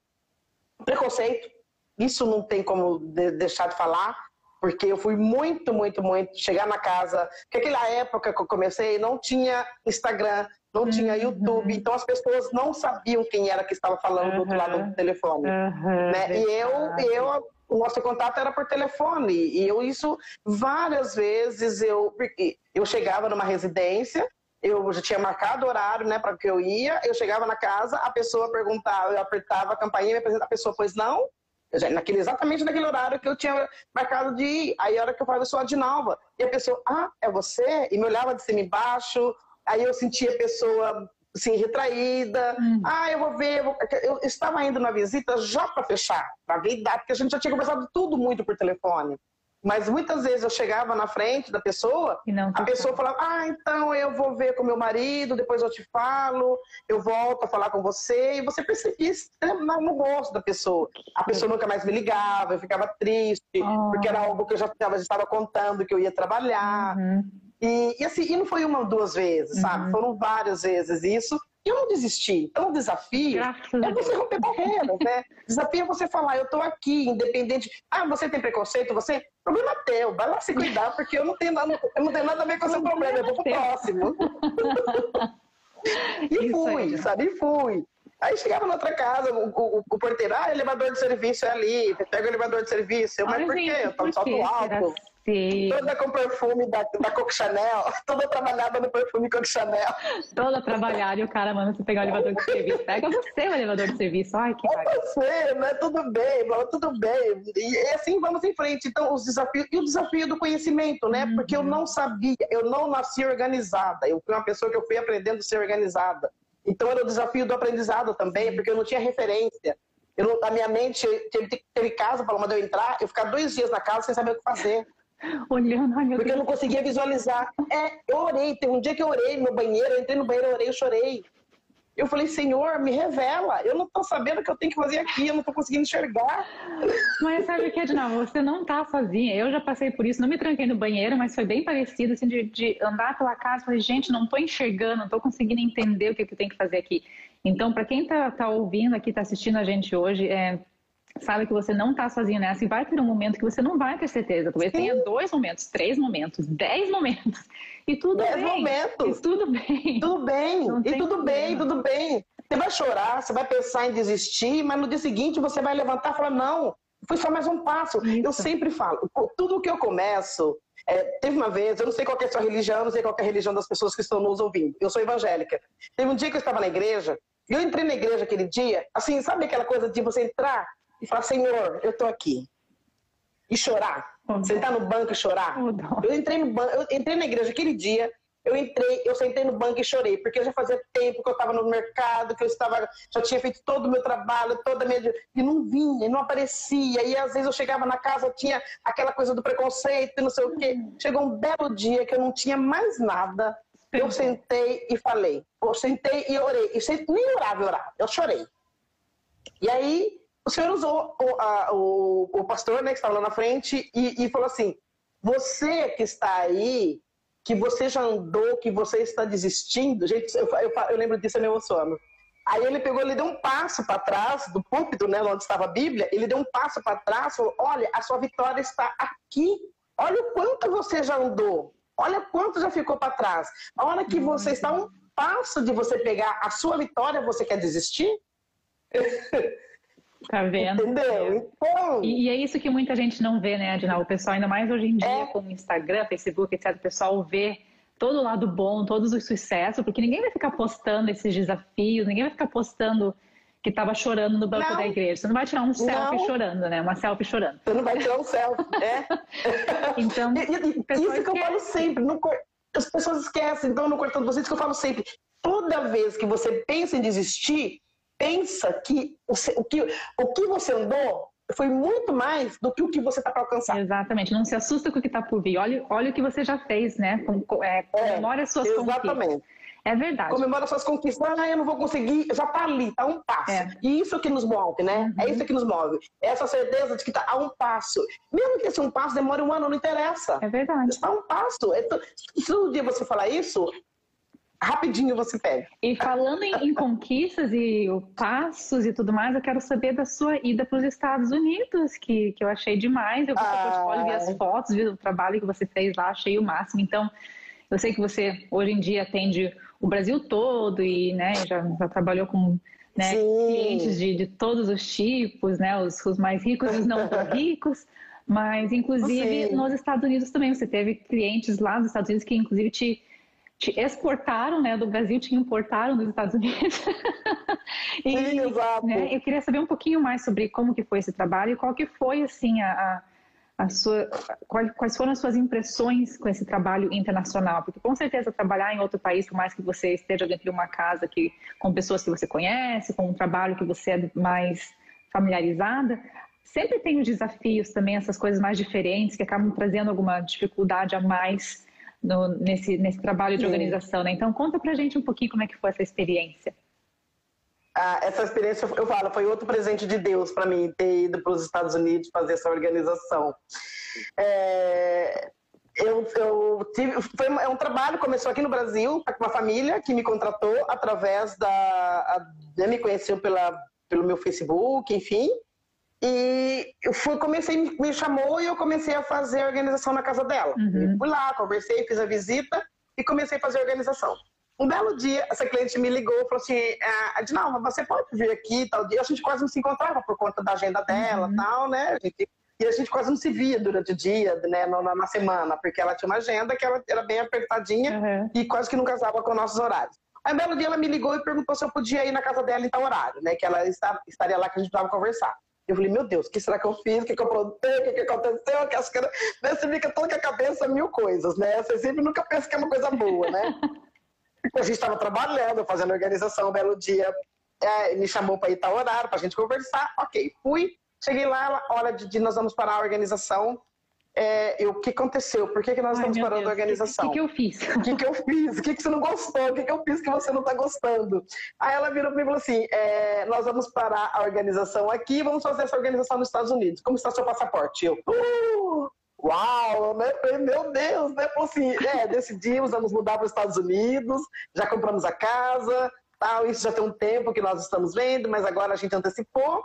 Speaker 3: preconceito, isso não tem como de, deixar de falar porque eu fui muito, muito, muito chegar na casa, porque aquela época que eu comecei não tinha Instagram, não tinha uhum. YouTube, então as pessoas não sabiam quem era que estava falando uhum. do outro lado do telefone. Uhum. Né? E eu, eu, o nosso contato era por telefone, e eu isso várias vezes eu, eu chegava numa residência, eu já tinha marcado o horário, né, para que eu ia, eu chegava na casa, a pessoa perguntava, eu apertava a campainha, a pessoa, pois não, naquele, exatamente naquele horário que eu tinha marcado de ir. Aí a hora que eu falava, eu sou a Dinalva. E a pessoa, ah, é você? E me olhava de cima e embaixo. Aí eu sentia a pessoa assim, retraída. Hum. Ah, eu vou ver. Eu, vou... eu estava indo na visita já para fechar, para ver data, porque a gente já tinha conversado tudo muito por telefone. Mas muitas vezes eu chegava na frente da pessoa, a pessoa falava: Ah, então eu vou ver com meu marido, depois eu te falo, eu volto a falar com você. E você percebia no gosto da pessoa. A pessoa nunca mais me ligava, eu ficava triste, oh. porque era algo que eu já, já estava contando que eu ia trabalhar. Uhum. E, e, assim, e não foi uma ou duas vezes, sabe? Uhum. Foram várias vezes isso. E eu não desisti. Então, o desafio é você romper barreiras, né? Desafio é você falar, eu estou aqui, independente. Ah, você tem preconceito, você. Problema é teu, vai lá se cuidar, porque eu não tenho nada, eu não tenho nada a ver com o seu problema, eu vou pro próximo. e fui, sabe? E fui. Aí chegava na outra casa, o, o, o porteiro, ah, elevador de serviço é ali, pega o elevador de serviço. Eu, mas por quê? Eu tô só no alto. Sim. Toda com perfume da, da Coco Chanel, toda trabalhada no perfume Coco Chanel.
Speaker 2: Toda trabalhada e o cara manda você pegar o elevador de serviço. Pega você o elevador de serviço. Ai, que
Speaker 3: É você, né? Tudo bem, tudo bem. E assim vamos em frente. Então, os desafios. E o desafio do conhecimento, né? Uhum. Porque eu não sabia, eu não nasci organizada. Eu fui uma pessoa que eu fui aprendendo a ser organizada. Então, era o desafio do aprendizado também, porque eu não tinha referência. Eu, a minha mente teve, teve casa, para mandar eu entrar, eu ficar dois dias na casa sem saber o que fazer.
Speaker 2: Olhando, ai meu
Speaker 3: Porque
Speaker 2: Deus.
Speaker 3: eu não conseguia visualizar. É, eu orei. Teve um dia que eu orei no banheiro, eu entrei no banheiro, eu orei, eu chorei. Eu falei, Senhor, me revela. Eu não estou sabendo o que eu tenho que fazer aqui, eu não estou conseguindo enxergar.
Speaker 2: Mas sabe o que, Edna? Você não tá sozinha. Eu já passei por isso, não me tranquei no banheiro, mas foi bem parecido, assim, de, de andar pela casa. Falei, gente, não estou enxergando, não estou conseguindo entender o que, que eu tenho que fazer aqui. Então, para quem está tá ouvindo aqui, está assistindo a gente hoje, é, sabe que você não está sozinho nessa e vai ter um momento que você não vai ter certeza. Talvez
Speaker 3: Sim.
Speaker 2: tenha dois momentos, três momentos, dez momentos. E tudo
Speaker 3: Dez
Speaker 2: bem.
Speaker 3: momentos.
Speaker 2: E tudo bem.
Speaker 3: Tudo bem,
Speaker 2: Não
Speaker 3: e tudo bem,
Speaker 2: problema.
Speaker 3: tudo bem. Você vai chorar, você vai pensar em desistir, mas no dia seguinte você vai levantar e falar, não, foi só mais um passo.
Speaker 2: Isso.
Speaker 3: Eu sempre falo, tudo que eu começo, é, teve uma vez, eu não sei qual é a sua religião, não sei qual é a religião das pessoas que estão nos ouvindo, eu sou evangélica. Teve um dia que eu estava na igreja, e eu entrei na igreja aquele dia, assim, sabe aquela coisa de você entrar e falar, Senhor, eu estou aqui. E chorar,
Speaker 2: Oh,
Speaker 3: sentar no banco e chorar.
Speaker 2: Oh.
Speaker 3: Eu entrei no banco, eu entrei na igreja aquele dia, eu entrei, eu sentei no banco e chorei, porque já fazia tempo que eu estava no mercado, que eu estava, já tinha feito todo o meu trabalho, toda a minha e não vinha, e não aparecia. E às vezes eu chegava na casa, tinha aquela coisa do preconceito, e não sei o quê. Chegou um belo dia que eu não tinha mais nada. Eu sentei e falei. Eu sentei e orei. E sem- nem orava e orava, eu chorei. E aí o senhor usou o, a- o, o pastor, né, que estava lá na frente, e, e falou assim: você que está aí, que você já andou, que você está desistindo, gente, eu, eu, eu lembro disso, eu me emociono. Aí ele pegou, ele deu um passo para trás do púlpito, né, onde estava a Bíblia, ele deu um passo para trás, falou: olha, a sua vitória está aqui. Olha o quanto você já andou. Olha quanto já ficou para trás. A hora que você está um passo de você pegar a sua vitória, você quer desistir?
Speaker 2: Tá vendo?
Speaker 3: Entendeu? Então,
Speaker 2: E, e é isso que muita gente não vê, né, Adinal? O pessoal, ainda mais hoje em dia,
Speaker 3: É.
Speaker 2: com o Instagram, Facebook, etc., o pessoal vê todo o lado bom, todos os sucessos, porque ninguém vai ficar postando esses desafios, ninguém vai ficar postando que estava chorando no banco
Speaker 3: Não.
Speaker 2: da igreja. Você não vai tirar um selfie
Speaker 3: Não.
Speaker 2: chorando, né? Uma selfie chorando.
Speaker 3: você não vai tirar um selfie, né?
Speaker 2: Então,
Speaker 3: E- e- isso que eu falo sempre. não as pessoas esquecem, então no cortando vocês que eu falo sempre. Toda vez que você pensa em desistir, pensa que o, o que o que você andou foi muito mais do que o que você está para alcançar.
Speaker 2: Exatamente, não se assusta com o que está por vir. Olha, olha o que você já fez, né? Com, com, é, comemore as suas conquistas.
Speaker 3: Exatamente.
Speaker 2: É verdade.
Speaker 3: Comemora suas conquistas. Ah, eu não vou conseguir. Já tá ali, tá a um passo.
Speaker 2: É.
Speaker 3: E isso que nos move, né? É isso que nos move. Essa certeza de que tá a um passo. Mesmo que esse um passo demore um ano, não interessa.
Speaker 2: É verdade.
Speaker 3: Está a um passo. É Se todo dia você falar isso, rapidinho você pega.
Speaker 2: E falando em, em conquistas e passos e tudo mais, eu quero saber da sua ida para os Estados Unidos, que, que eu achei demais. Eu vi seu
Speaker 3: Ah.
Speaker 2: portfólio, vi as fotos, vi o trabalho que você fez lá, achei o máximo. Então, eu sei que você hoje em dia atende o Brasil todo e né, já, já trabalhou com né, clientes de, de todos os tipos, né, os, os mais ricos e os não tão ricos. Mas, inclusive, nos Estados Unidos também, você teve clientes lá nos Estados Unidos que, inclusive, te, te exportaram, né, do Brasil, te importaram dos Estados Unidos. E,
Speaker 3: Sim, exato.
Speaker 2: né, eu queria saber um pouquinho mais sobre como que foi esse trabalho e qual que foi, assim, a, a, sua, quais foram as suas impressões com esse trabalho internacional? Porque, com certeza, trabalhar em outro país, por mais que você esteja dentro de uma casa que, com pessoas que você conhece, com um trabalho que você é mais familiarizada, sempre tem os desafios também, essas coisas mais diferentes que acabam trazendo alguma dificuldade a mais no- nesse, nesse trabalho de organização, né? Então, conta pra gente um pouquinho como é que foi essa experiência.
Speaker 3: Ah, essa experiência, eu falo, foi outro presente de Deus para mim, ter ido para os Estados Unidos fazer essa organização. É, eu, eu tive, foi um- é um trabalho, começou aqui no Brasil, com uma família que me contratou através da. A, né, me conheceu pela, pelo meu Facebook, enfim. E eu fui, comecei, me chamou e eu comecei a fazer a organização na casa dela.
Speaker 2: Uhum.
Speaker 3: Fui lá, conversei, fiz a visita e comecei a fazer a organização. Um belo dia, essa cliente me ligou e falou assim: ah, Adinalva, você pode vir aqui tal dia? A gente quase não se encontrava por conta da agenda dela
Speaker 2: Uhum.
Speaker 3: tal, né? A gente- e a gente quase não se via durante o dia, né, na, na semana, porque ela tinha uma agenda que ela era bem apertadinha
Speaker 2: Uhum.
Speaker 3: e quase que não casava com nossos horários. Aí, um belo dia, ela me ligou e perguntou se eu podia ir na casa dela em tal horário, né? Que ela está- estaria lá que a gente precisava conversar. Eu falei, meu Deus, o que será que eu fiz? O que, que eu aprontei? O que, que aconteceu? Que era... né, Você fica toda com a cabeça mil coisas, né? Você sempre nunca pensa que é uma coisa boa, né? a gente estava trabalhando, fazendo organização, um belo dia. é, me chamou para ir tal horário, para a gente conversar. Ok, fui. Cheguei lá, ela, hora de, de nós vamos parar a organização. É, o que aconteceu? Por que, que nós
Speaker 2: Ai,
Speaker 3: estamos parando
Speaker 2: Deus,
Speaker 3: a organização?
Speaker 2: O que, que eu fiz?
Speaker 3: O que, que eu fiz? O que, que você não gostou? O que, que eu fiz que você não está gostando? Aí ela virou para mim e falou assim: é, nós vamos parar a organização aqui, vamos fazer essa organização nos Estados Unidos. Como está seu passaporte? Eu, uh, uau, né? Meu Deus, né? Assim, é, decidimos, vamos mudar para os Estados Unidos, já compramos a casa, tal, isso já tem um tempo que nós estamos vendo, mas agora a gente antecipou.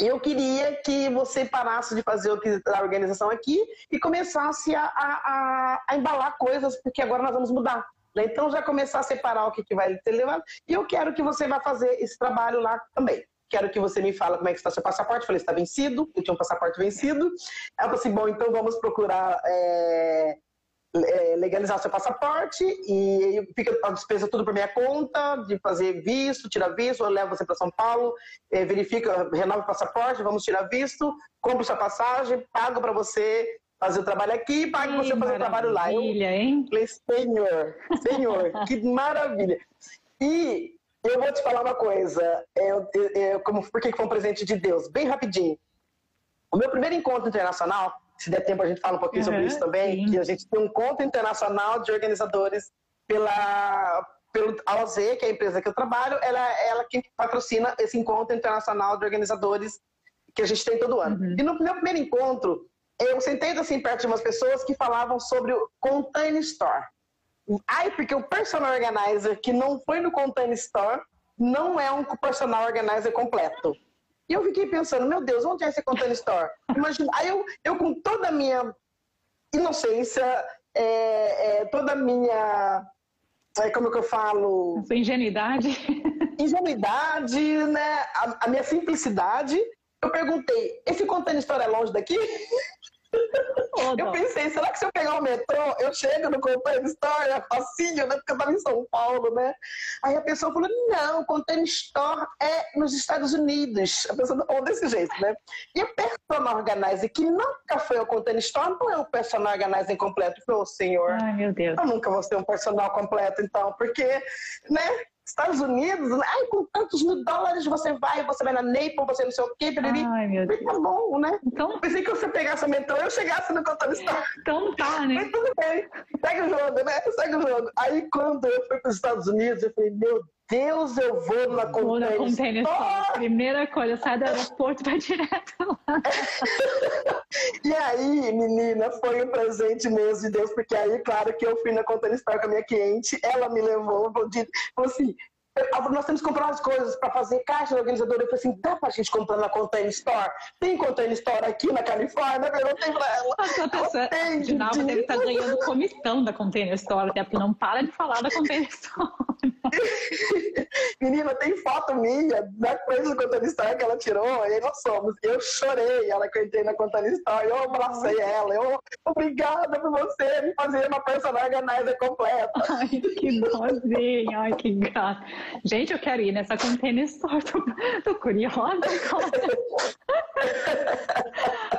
Speaker 3: Eu queria que você parasse de fazer o que a organização aqui e começasse a, a, a, embalar coisas, porque agora nós vamos mudar. Né? Então já começar a separar o que, que vai ser levado. E eu quero que você vá fazer esse trabalho lá também. Quero que você me fale como é que está seu passaporte. Falei, está vencido. Eu tinha um passaporte vencido. Ela falou assim, bom, então vamos procurar é, legalizar seu passaporte e fica a despesa tudo por minha conta, de fazer visto, tirar visto, eu levo você para São Paulo, é, verifica, renova o passaporte, vamos tirar visto, compro sua passagem, pago para você fazer o trabalho aqui, pago para você fazer o trabalho lá.
Speaker 2: Eu hein?
Speaker 3: falei, senhor, senhor, que maravilha. E eu vou te falar uma coisa, eu, eu, eu, como, por que foi um presente de Deus? Bem rapidinho. O meu primeiro encontro internacional se der tempo a gente fala um pouquinho uhum, sobre isso também, sim. que a gente tem um encontro internacional de organizadores pela pelo AOZ, que é a empresa que eu trabalho, ela ela que patrocina esse encontro internacional de organizadores que a gente tem todo ano. Uhum. E no meu primeiro encontro, eu sentei assim perto de umas pessoas que falavam sobre o Container Store. Ai, porque o personal organizer que não foi no Container Store não é um personal organizer completo. E eu fiquei pensando, meu Deus, onde é esse container store? Imagina, aí eu, eu com toda a minha inocência, é, é, toda a minha, é, como é que eu falo?
Speaker 2: A sua ingenuidade.
Speaker 3: Ingenuidade, né? A, a, minha simplicidade. Eu perguntei, esse container store é longe daqui? Eu pensei, será que se eu pegar o metrô, eu chego no Container Store, é facinho, né? Porque eu estava em São Paulo, né? Aí a pessoa falou, não, o Container Store é nos Estados Unidos. A pessoa falou desse jeito, né? E o personal organizer que nunca foi ao Container Store não é o personal organizer completo. Falei, oh, senhor,
Speaker 2: Ai, meu Deus.
Speaker 3: eu nunca vou ser um personal completo, então, porque, né? Estados Unidos, ai, com tantos mil dólares você vai, você vai na Naples, você não sei o quê, piriri.
Speaker 2: Ai, meu Deus.
Speaker 3: Tá bom, né? Então... Pensei que você pegasse o metrô eu chegasse no Contando História.
Speaker 2: Então tá, né?
Speaker 3: Mas tudo bem, segue o jogo, né? Segue o jogo. Aí quando eu fui para os Estados Unidos, eu falei, meu Deus, eu vou na
Speaker 2: Vou na Container Store. Primeira coisa, sai do aeroporto e vai direto lá.
Speaker 3: e aí, menina, foi um presente mesmo de Deus, porque aí, claro que eu fui na Container Store com a minha cliente, ela me levou, falou assim, nós temos que comprar umas coisas para fazer caixa do organizador. Eu falei assim, dá pra gente comprar na Container Store? Tem Container Store aqui na Califórnia? Eu perguntei pra ela.
Speaker 2: A pessoa, tem, de Nova deve estar ganhando comissão da Container Store, até porque não para de falar da Container Store.
Speaker 3: Menina, tem foto minha da coisa do Container Store que ela tirou, e aí nós somos. Eu chorei, ela que eu entrei na Container Store, eu abracei ela, eu, obrigada por você me fazer uma personagem organizer completa.
Speaker 2: Ai, que dozinho, ai, que gato. Gente, eu quero ir nessa container store, tô, tô curiosa.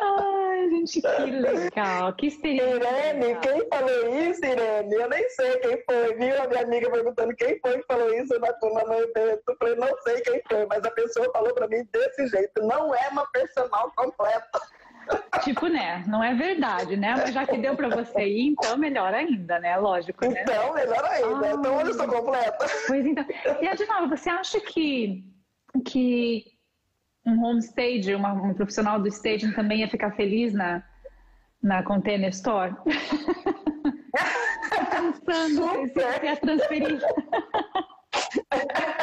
Speaker 2: Ai, gente, que legal, que experiência.
Speaker 3: Irene, quem falou isso, Irene? Eu nem sei quem foi, viu? A minha amiga perguntando quem foi que falou isso na turma no evento. Eu falei, não sei quem foi, mas a pessoa falou pra mim desse jeito. Não é uma personal completa.
Speaker 2: Tipo, né? Não é verdade, né? Mas já que deu para você ir, então melhor ainda, né? Lógico. Né?
Speaker 3: Então, melhor ainda. Ah, então, eu estou completa.
Speaker 2: Pois então. E, Adinaldo, você acha que, que um home stage, uma, um profissional do staging também ia ficar feliz na, na Container Store? Pensando se ia transferir.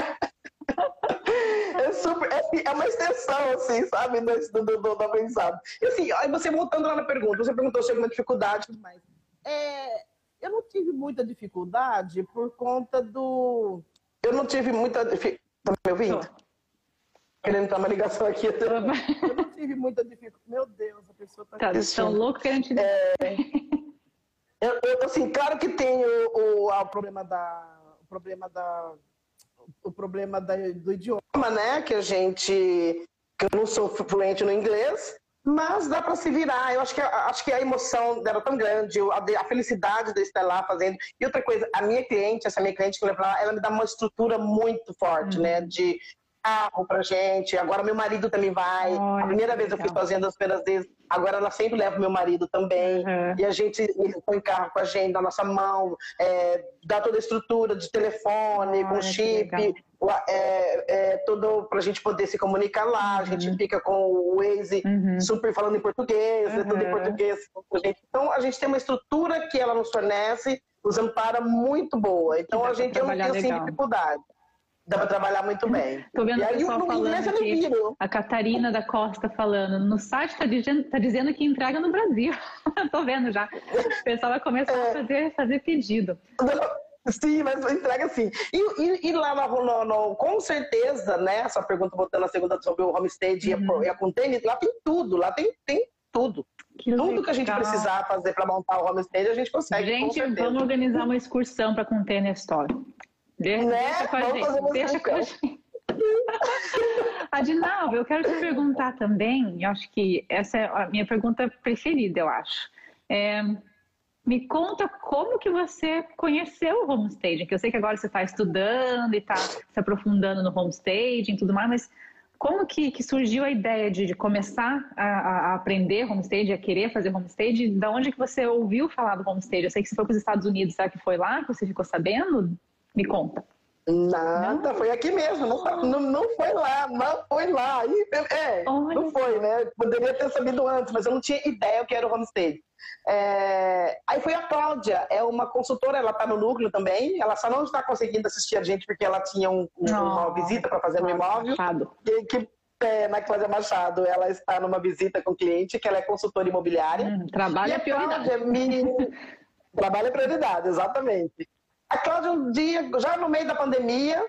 Speaker 3: É, super, é, é, uma extensão, assim, sabe, do, do, do, do aprendizado. E assim, aí você voltando lá na pergunta, você perguntou sobre uma dificuldade, mas é, eu não tive muita dificuldade por conta do. Eu não tive muita dificuldade. Tá me ouvindo? Tô. Querendo ter uma ligação aqui. Eu não tive muita dificuldade. Meu Deus, a pessoa tá.
Speaker 2: Tá, tão louco querendo te. É...
Speaker 3: Eu, eu, assim, claro que tem o, o, o problema da. O problema da o problema da, do idioma, né? Que a gente. que eu não sou fluente no inglês, Mas dá para se virar. Eu acho que, acho que a emoção dela é tão grande, a, a felicidade de estar lá fazendo. E outra coisa, a minha cliente, essa minha cliente que eu lá, ela me dá uma estrutura muito forte, uhum. né? De carro pra gente. Agora meu marido também vai. Olha, a primeira vez eu fui fazendo as primeiras vezes, agora ela sempre leva meu marido também. Uhum. E a gente põe carro com a gente na nossa mão, é, dá toda a estrutura de telefone, com chip. É, é, todo para a gente poder se comunicar lá, uhum. a gente uhum. fica com o Waze uhum. super falando em português, uhum. tudo em português. Então a gente tem uma estrutura que ela nos fornece, nos ampara muito boa. Então a gente não tenho sem dificuldade. Dá para trabalhar muito bem.
Speaker 1: Estou vendo o pessoal falando aqui, a Catarina da Costa falando, no site está dizendo, tá dizendo que entrega no Brasil. Estou vendo já. O pessoal vai começar é. a fazer, fazer pedido.
Speaker 3: Sim, mas entrega sim. E, e, e lá no, no, com certeza, né? Essa pergunta voltando a segunda sobre o homestead uhum. e a container, lá tem tudo, lá tem, tem tudo. Que tudo legal. que a gente precisar fazer para montar o homestead, a gente consegue.
Speaker 1: Gente, vamos organizar uma excursão para Container Store. Deixa, né? deixa com a gente. Deixa com a gente. Adinalva, eu quero te perguntar também, eu acho que essa é a minha pergunta preferida, eu acho. É, me conta como que você conheceu o homestaging, que eu sei que agora você está estudando e está se aprofundando no homestaging e tudo mais, mas como que, que surgiu a ideia de, de começar a, a, aprender homestaging, a querer fazer homestaging? Da onde que você ouviu falar do homestaging? Eu sei que você foi para os Estados Unidos, será que foi lá que você ficou sabendo? Me conta.
Speaker 3: Nada, não. foi aqui mesmo, não, não, não foi lá, não foi lá. é, não foi, né? Poderia ter sabido antes, mas eu não tinha ideia o que era o homestay. É, aí foi a Cláudia, é uma consultora, ela está no núcleo também, ela só não está conseguindo assistir a gente porque ela tinha um, um, uma visita para fazer no imóvel. Que, que é, na Cláudia Machado, ela está numa visita com o cliente, que ela é consultora imobiliária. Hum,
Speaker 1: trabalho é prioridade.
Speaker 3: Me... trabalho é prioridade, exatamente. A Cláudia um dia, já no meio da pandemia,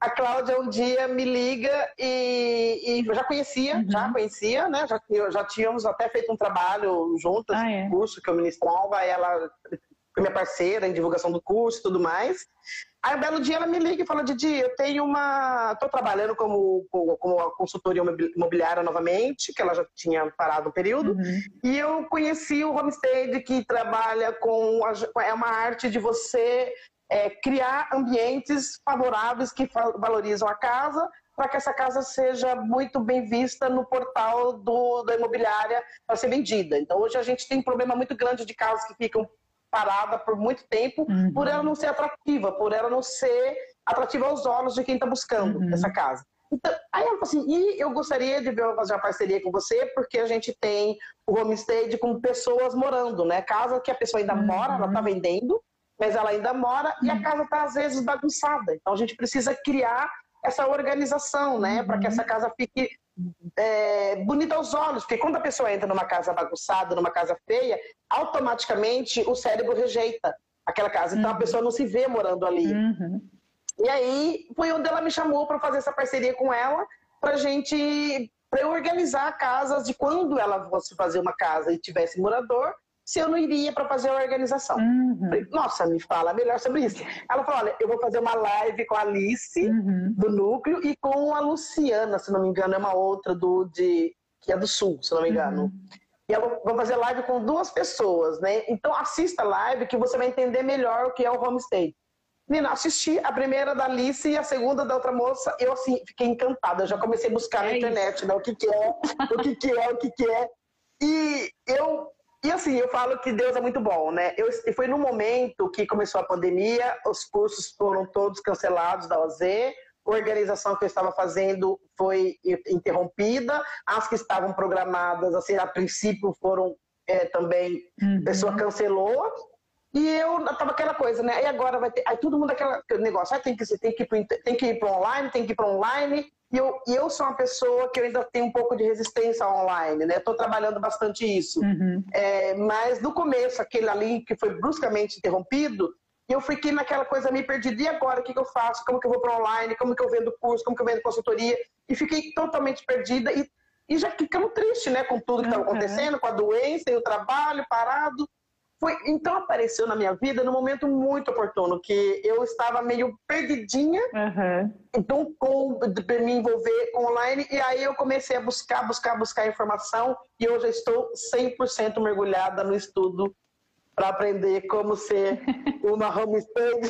Speaker 3: a Cláudia um dia me liga e, e já conhecia, uhum. já conhecia, né? Já, já tínhamos até feito um trabalho juntas, ah, é. curso que eu ministrava, ela foi minha parceira em divulgação do curso e tudo mais. Aí um belo dia ela me liga e fala, Didi, eu tenho uma. estou trabalhando como, como consultoria imobiliária novamente, que ela já tinha parado um período, uhum. e eu conheci o Homestead que trabalha com. É uma arte de você é, criar ambientes favoráveis que valorizam a casa para que essa casa seja muito bem vista no portal do, da imobiliária para ser vendida. Então, hoje a gente tem um problema muito grande de casas que ficam paradas por muito tempo, uhum. por ela não ser atrativa, por ela não ser atrativa aos olhos de quem está buscando uhum. essa casa. Então, aí ela falou assim, e eu gostaria de ver, fazer uma parceria com você, porque a gente tem o homestay com pessoas morando, né? Casa que a pessoa ainda uhum. mora, ela está vendendo, mas ela ainda mora e a uhum. casa está às vezes bagunçada. Então a gente precisa criar essa organização, né, uhum. para que essa casa fique é, bonita aos olhos, porque quando a pessoa entra numa casa bagunçada, numa casa feia, automaticamente o cérebro rejeita aquela casa. Então uhum. a pessoa não se vê morando ali. Uhum. E aí foi onde ela me chamou para fazer essa parceria com ela, para gente para organizar casas de quando ela fosse fazer uma casa e tivesse morador, se eu não iria para fazer a organização. Uhum. Falei, Nossa, me fala melhor sobre isso. Ela falou: olha, eu vou fazer uma live com a Alice, uhum. do núcleo, e com a Luciana, se não me engano, é uma outra do, de, que é do Sul, se não me engano. Uhum. E eu vou fazer live com duas pessoas, né? Então assista a live que você vai entender melhor o que é o homestay. Menina, assisti a primeira da Alice e a segunda da outra moça, eu assim, fiquei encantada. Eu já comecei a buscar é na internet, né? O que, que é, o que, que é, o que, que é. E eu e assim, eu falo que Deus é muito bom, né? Eu, foi no momento que começou a pandemia, os cursos foram todos cancelados da OZ, a organização que eu estava fazendo foi interrompida, as que estavam programadas, assim, a princípio foram é, também, uhum. a pessoa cancelou, e eu tava aquela coisa, né? E agora vai ter. Aí todo mundo aquele negócio, ah, tem que, tem que, tem que ir para online, tem que ir para online. E eu, e eu sou uma pessoa que eu ainda tenho um pouco de resistência online, né? Estou trabalhando bastante isso. Uhum. É, mas no começo, aquele ali que foi bruscamente interrompido, eu fiquei naquela coisa meio perdida. E agora, o que, que eu faço? Como que eu vou para online? Como que eu vendo curso? Como que eu vendo consultoria? E fiquei totalmente perdida e, e já ficando triste, né? Com tudo que estava uhum. acontecendo, com a doença e o trabalho parado. Foi, então apareceu na minha vida num momento muito oportuno, que eu estava meio perdidinha, uhum. então com de me envolver online, e aí eu comecei a buscar, buscar, buscar informação, e hoje eu estou 100% mergulhada no estudo para aprender como ser uma homestead.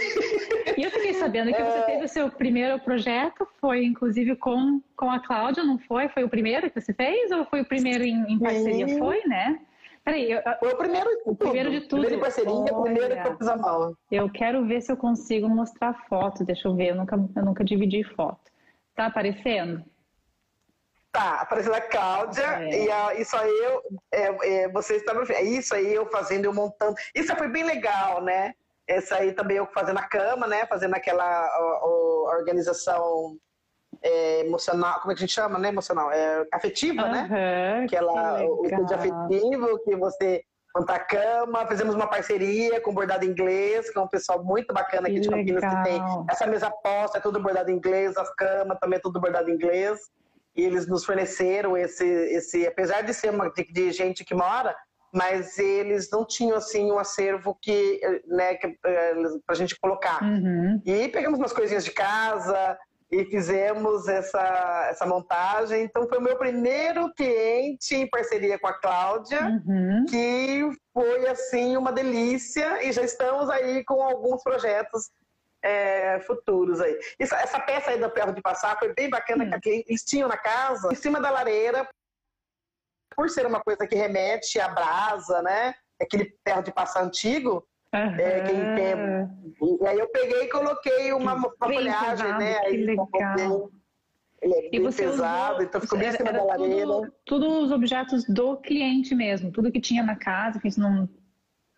Speaker 2: E eu fiquei sabendo que é... você teve o seu primeiro projeto, foi inclusive com, com a Cláudia, não foi? Foi o primeiro que você fez ou foi o primeiro em, em parceria? Sim. Foi, né?
Speaker 3: Peraí, eu, foi o primeiro de tudo.
Speaker 2: Primeiro de tudo.
Speaker 3: Primeiro parceria, o primeiro que eu fiz a mão.
Speaker 2: Eu quero ver se eu consigo mostrar foto. Deixa eu ver, eu nunca, eu nunca dividi foto. Tá aparecendo?
Speaker 3: Tá, aparecendo a Cláudia é. e a, isso aí eu, é, é, você é isso aí eu fazendo, eu montando. Isso foi bem legal, né? Essa aí também eu fazendo a cama, né? Fazendo aquela organização é, emocional, como é que a gente chama, né? Emocional, é, afetiva, uhum, né? Aquela, que o estudo afetivo que você monta a cama, fizemos uma parceria com bordado inglês, com um pessoal muito bacana aqui que de Campinas que tem essa mesa posta, é tudo bordado inglês, as camas também é tudo bordado inglês. E eles nos forneceram esse, esse apesar de ser uma, de, de gente que mora, mas eles não tinham assim um acervo que, né, que, eh, pra gente colocar. Uhum. E pegamos umas coisinhas de casa, e fizemos essa, essa montagem. Então, foi o meu primeiro cliente em parceria com a Cláudia, uhum. que foi, assim, uma delícia. E já estamos aí com alguns projetos é, futuros aí. Isso, essa peça aí do ferro de passar foi bem bacana, uhum. que eles tinham na casa, em cima da lareira, por ser uma coisa que remete à brasa, né? Aquele ferro de passar antigo, Uhum. É, quem tem... E aí eu peguei e coloquei uma, uma folhagem, né?
Speaker 2: Que aí, legal.
Speaker 3: Ele é e você pesado, usou, então ficou bem da lareira. Tudo,
Speaker 2: tudo, os objetos do cliente mesmo, tudo que tinha na casa, que isso não.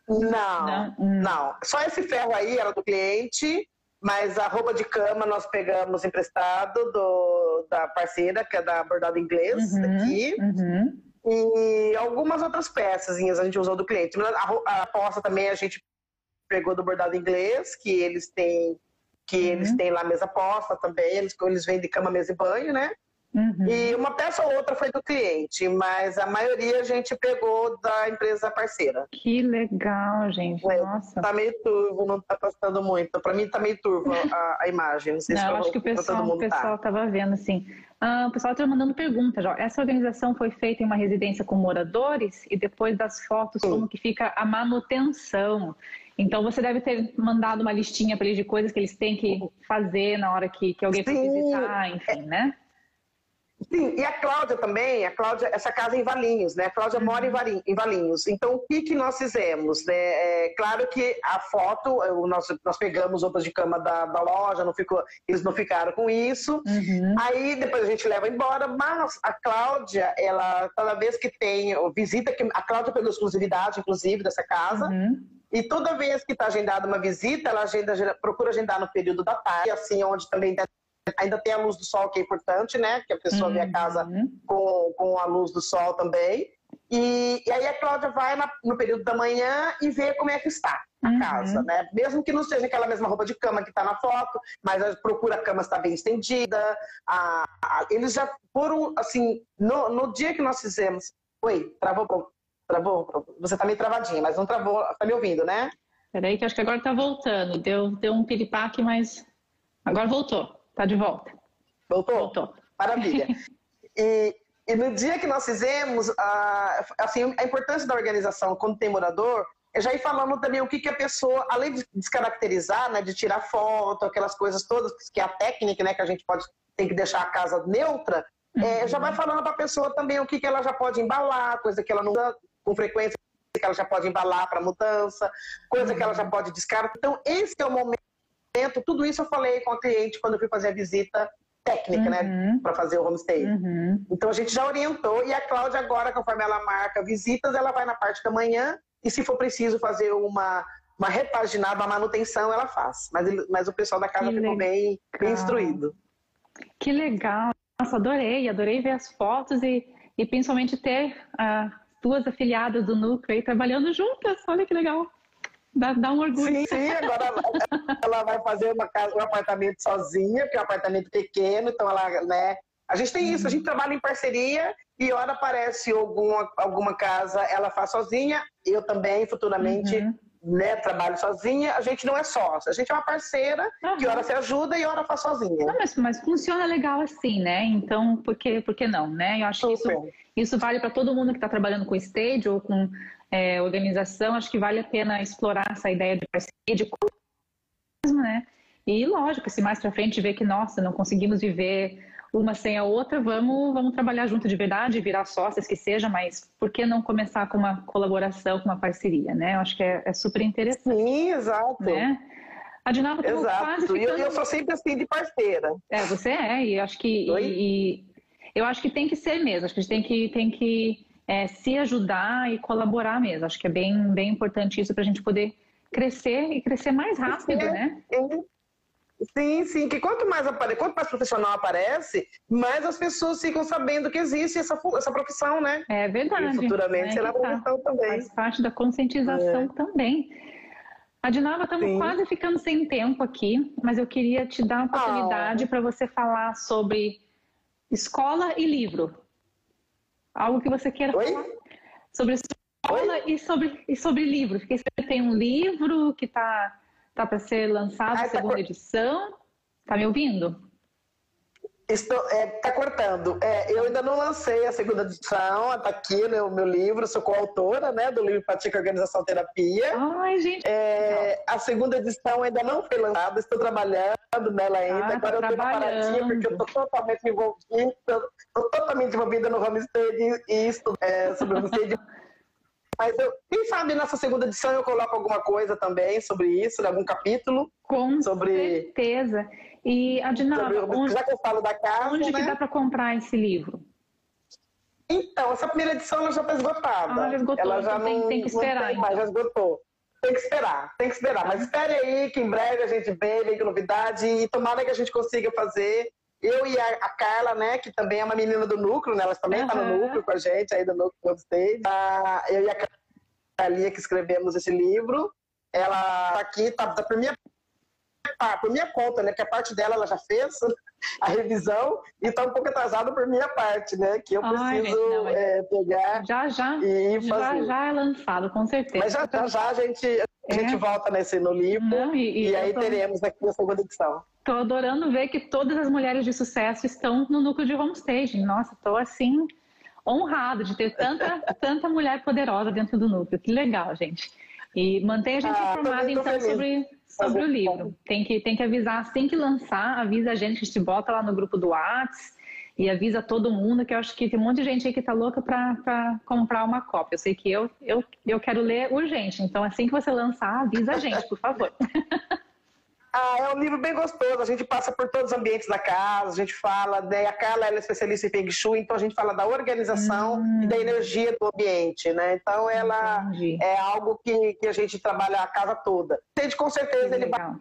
Speaker 3: Não, não, hum. não. Só esse ferro aí era do cliente, mas a roupa de cama nós pegamos emprestado do, da parceira, que é da Bordado Inglês, uhum, aqui. Uhum. E algumas outras peças a gente usou do cliente. A, a poça também a gente pegou do bordado inglês, que eles têm que uhum. eles têm lá mesa posta também, eles, eles vendem cama, mesa e banho, né? Uhum. E uma peça ou outra foi do cliente, mas a maioria a gente pegou da empresa parceira.
Speaker 2: Que legal, gente. É, Nossa.
Speaker 3: Tá meio turvo, não tá passando muito. Para mim tá meio turvo a, a imagem. Não sei
Speaker 2: não,
Speaker 3: se
Speaker 2: acho que o pessoal, o
Speaker 3: tá.
Speaker 2: pessoal tá. tava vendo assim. Ah, o pessoal está mandando perguntas. Ó. Essa organização foi feita em uma residência com moradores e depois das fotos, Sim. como que fica a manutenção? Então você deve ter mandado uma listinha para eles de coisas que eles têm que fazer na hora que, que alguém for visitar, enfim, né?
Speaker 3: Sim, e a Cláudia também, a Cláudia, essa casa é em Valinhos, né? A Cláudia uhum. mora em Valinhos. Então, o que, que nós fizemos? Né? É, claro que a foto, nós, nós pegamos roupas de cama da, da loja, não ficou, eles não ficaram com isso. Uhum. Aí depois a gente leva embora, mas a Cláudia, ela, toda vez que tem visita, que a Cláudia pegou exclusividade, inclusive, dessa casa. Uhum. E toda vez que está agendada uma visita, ela agenda, procura agendar no período da tarde, assim, onde também ainda tem a luz do sol, que é importante, né? Que a pessoa uhum. vê a casa uhum. com, com a luz do sol também. E, e aí a Cláudia vai na, no período da manhã e vê como é que está a uhum. casa, né? Mesmo que não seja aquela mesma roupa de cama que está na foto, mas procura a cama estar bem estendida. A, a, eles já foram, assim, no, no dia que nós fizemos... Oi, travou Travou? Você tá meio travadinha, mas não travou. Tá me ouvindo, né?
Speaker 2: Peraí, que acho que agora tá voltando. Deu, deu um piripaque, mas agora voltou. Tá de volta.
Speaker 3: Voltou? Voltou. Maravilha. e, e no dia que nós fizemos, a, assim, a importância da organização quando tem morador é já ir falando também o que, que a pessoa, além de descaracterizar, né, de tirar foto, aquelas coisas todas, que é a técnica, né, que a gente pode tem que deixar a casa neutra, uhum. é, já vai falando para a pessoa também o que, que ela já pode embalar, coisa que ela não com frequência que ela já pode embalar para mudança, coisa que ela já pode descartar. Então, esse é o momento. Tudo isso eu falei com a cliente quando eu fui fazer a visita técnica, né, uhum. né, para fazer o homestay. Uhum. Então, a gente já orientou e a Cláudia agora, conforme ela marca visitas, ela vai na parte da manhã e se for preciso fazer uma uma repaginada, uma manutenção, ela faz. Mas, mas o pessoal da casa que ficou bem, bem instruído.
Speaker 2: Que legal! Nossa, adorei, adorei ver as fotos e, e principalmente ter uh, duas afiliadas do núcleo aí trabalhando juntas. Olha que legal. Dá, dá um orgulho.
Speaker 3: Sim, sim, agora ela, vai fazer uma casa, um apartamento sozinha, que é um apartamento pequeno, então ela, né? A gente tem isso, a gente trabalha em parceria e hora aparece alguma, alguma casa, ela faz sozinha, eu também futuramente uhum. né, trabalho sozinha, a gente não é sócia, a gente é uma parceira uhum. que hora se ajuda e hora faz sozinha.
Speaker 2: Não, mas, mas funciona legal assim, né? Então, por que, por que não, né? Eu acho que isso, isso vale para todo mundo que está trabalhando com stage ou com é, organização, acho que vale a pena explorar essa ideia de parceria, de mesmo, né? E lógico, se mais para frente ver que, nossa, não conseguimos viver uma sem a outra, vamos, vamos trabalhar junto de verdade, virar sócias que seja, mas por que não começar com uma colaboração, com uma parceria, né? Eu acho que é, é super interessante.
Speaker 3: Sim, exato.
Speaker 2: Né? A Dinava tá quase ficando...
Speaker 3: E eu, eu, sou sempre assim de parceira.
Speaker 2: É, você é, e acho que... E, eu acho que tem que ser mesmo, acho que a gente tem que, tem que é, se ajudar e colaborar mesmo. Acho que é bem, bem importante isso para a gente poder crescer e crescer mais rápido,
Speaker 3: sim,
Speaker 2: né?
Speaker 3: Sim. Sim, que quanto mais aparece, quanto mais profissional aparece, mais as pessoas ficam sabendo que existe essa, essa profissão, né?
Speaker 2: É verdade.
Speaker 3: E futuramente é será tá. profissão também.
Speaker 2: Faz parte da conscientização é. também. Adinava, estamos quase ficando sem tempo aqui, mas eu queria te dar uma oportunidade ah. para você falar sobre escola e livro. Algo que você queira
Speaker 3: Oi?
Speaker 2: falar sobre escola e sobre, e sobre livro. Porque você tem um livro que está Tá para ser lançado a tá segunda edição. Tá me ouvindo?
Speaker 3: Estou, é, tá cortando. É, eu ainda não lancei a segunda edição, está aqui no meu livro, sou coautora né, do livro Pratica Organização Terapia.
Speaker 2: Ai, gente.
Speaker 3: É, a segunda edição ainda não foi lançada, estou trabalhando nela ainda. Ah, Agora eu estou paradinha porque eu estou totalmente envolvida, estou totalmente envolvida no homestead e estudo é, sobre o homestead mas eu, quem sabe nessa segunda edição eu coloco alguma coisa também sobre isso, algum capítulo.
Speaker 2: Com
Speaker 3: sobre,
Speaker 2: certeza. E, Adinaldo,
Speaker 3: onde, já que eu falo da casa,
Speaker 2: onde
Speaker 3: né?
Speaker 2: que dá para comprar esse livro?
Speaker 3: Então, essa primeira edição ela já está esgotada.
Speaker 2: Ah, já esgotou.
Speaker 3: Ela já
Speaker 2: então
Speaker 3: não,
Speaker 2: tem, que esperar.
Speaker 3: Tem mais, então. já esgotou. Tem que esperar, tem que esperar. Mas espere aí que em breve a gente vem, vem novidade e tomara que a gente consiga fazer eu e a, Carla, né, que também é uma menina do núcleo, né, elas também estão uhum. no núcleo com a gente aí do núcleo Stage. Ah, eu e a Carlinha que escrevemos esse livro, ela tá aqui, tá, tá por minha por minha conta, né? Que a parte dela ela já fez a revisão e está um pouco atrasada por minha parte, né? Que eu Ai, preciso não, é, pegar
Speaker 2: já já
Speaker 3: e
Speaker 2: fazer. Já já é lançado, com certeza.
Speaker 3: Mas já já, já a gente a é. gente volta nesse no livro não, e, e, e aí tô... teremos aqui a segunda edição.
Speaker 2: Estou adorando ver que todas as mulheres de sucesso estão no núcleo de homestaging. Nossa, estou assim honrado de ter tanta, tanta mulher poderosa dentro do núcleo. Que legal, gente. E mantenha a gente ah, informada, então, sobre, sobre o livro. Tem que, tem que avisar, assim que lançar, avisa a gente, a gente bota lá no grupo do Whats e avisa todo mundo, que eu acho que tem um monte de gente aí que tá louca para comprar uma cópia. Eu sei que eu, eu, eu quero ler urgente, então assim que você lançar, avisa a gente, por favor.
Speaker 3: Ah, é um livro bem gostoso. A gente passa por todos os ambientes da casa, a gente fala. Né? A Carla é especialista em Feng Shui, então a gente fala da organização hum. e da energia do ambiente, né? Então ela Entendi. é algo que, que a gente trabalha a casa toda. Tente com certeza ele vai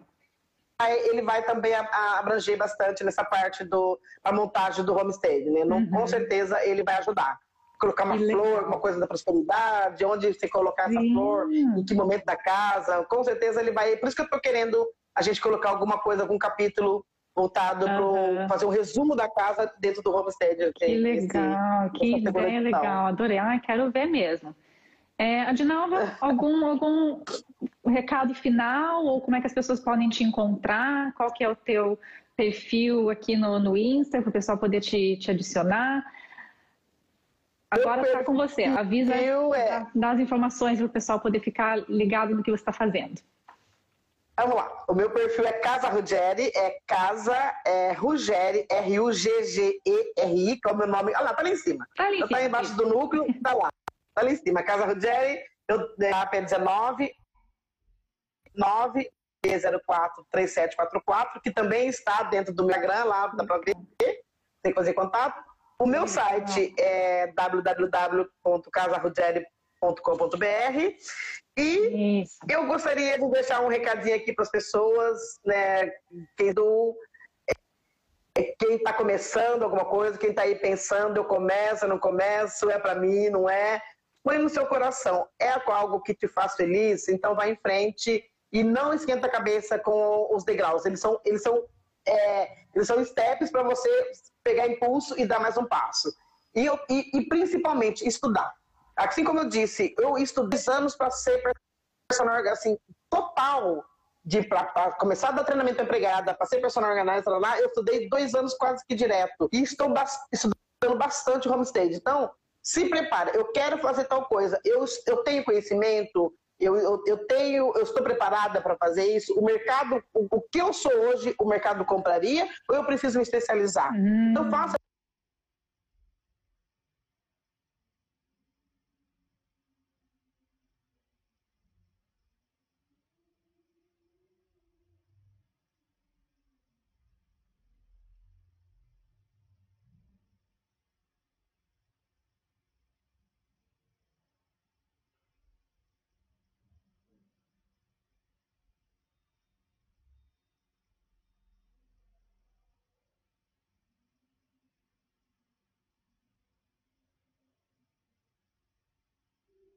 Speaker 3: ele vai também abranger bastante nessa parte do a montagem do homestead, né? Uhum. Com certeza ele vai ajudar. Colocar uma flor, uma coisa da prosperidade, onde você colocar essa Sim. flor, em que momento da casa. Com certeza ele vai. Por isso que eu estou querendo a gente colocar alguma coisa, algum capítulo voltado uhum. para fazer um resumo da casa dentro do homestead.
Speaker 2: Que legal, esse, que ideia legal, adorei. Ah, quero ver mesmo. É, Adinalva, algum, algum recado final ou como é que as pessoas podem te encontrar? Qual que é o teu perfil aqui no, no Insta para o pessoal poder te, te adicionar? Agora está com você. Avisa, é... dá as informações para o pessoal poder ficar ligado no que você está fazendo.
Speaker 3: Vamos lá. O meu perfil é Casa Ruggeri, é Casa é, Ruggeri, R-U-G-G-E-R-I, que é o meu nome. Olha lá, tá lá em cima.
Speaker 2: Tá ali em
Speaker 3: Tá embaixo do núcleo, tá lá. Tá lá em cima. Casa Ruggeri, eu é 19 9 04 3744, que também está dentro do meu Instagram, lá dá para ver, tem que fazer contato. O meu site é www.casarugeri.com.br e Isso. eu gostaria de deixar um recadinho aqui para as pessoas, né, quem do é, quem está começando alguma coisa, quem está aí pensando, eu começo, eu não começo, é para mim, não é. Põe no seu coração, é algo que te faz feliz, então vai em frente e não esquenta a cabeça com os degraus. Eles são, eles são, é, eles são steps para você pegar impulso e dar mais um passo. E, e, e principalmente estudar Assim como eu disse, eu estudei anos para ser personal assim, total de para começar a dar treinamento empregada, para ser personal organizer lá, eu estudei dois anos quase que direto. E estou estudando bastante homestage. Então, se prepara, eu quero fazer tal coisa, eu, eu tenho conhecimento, eu, eu, eu tenho, eu estou preparada para fazer isso. O mercado, o, o, que eu sou hoje, o mercado compraria, ou eu preciso me especializar? Hum. Então, faça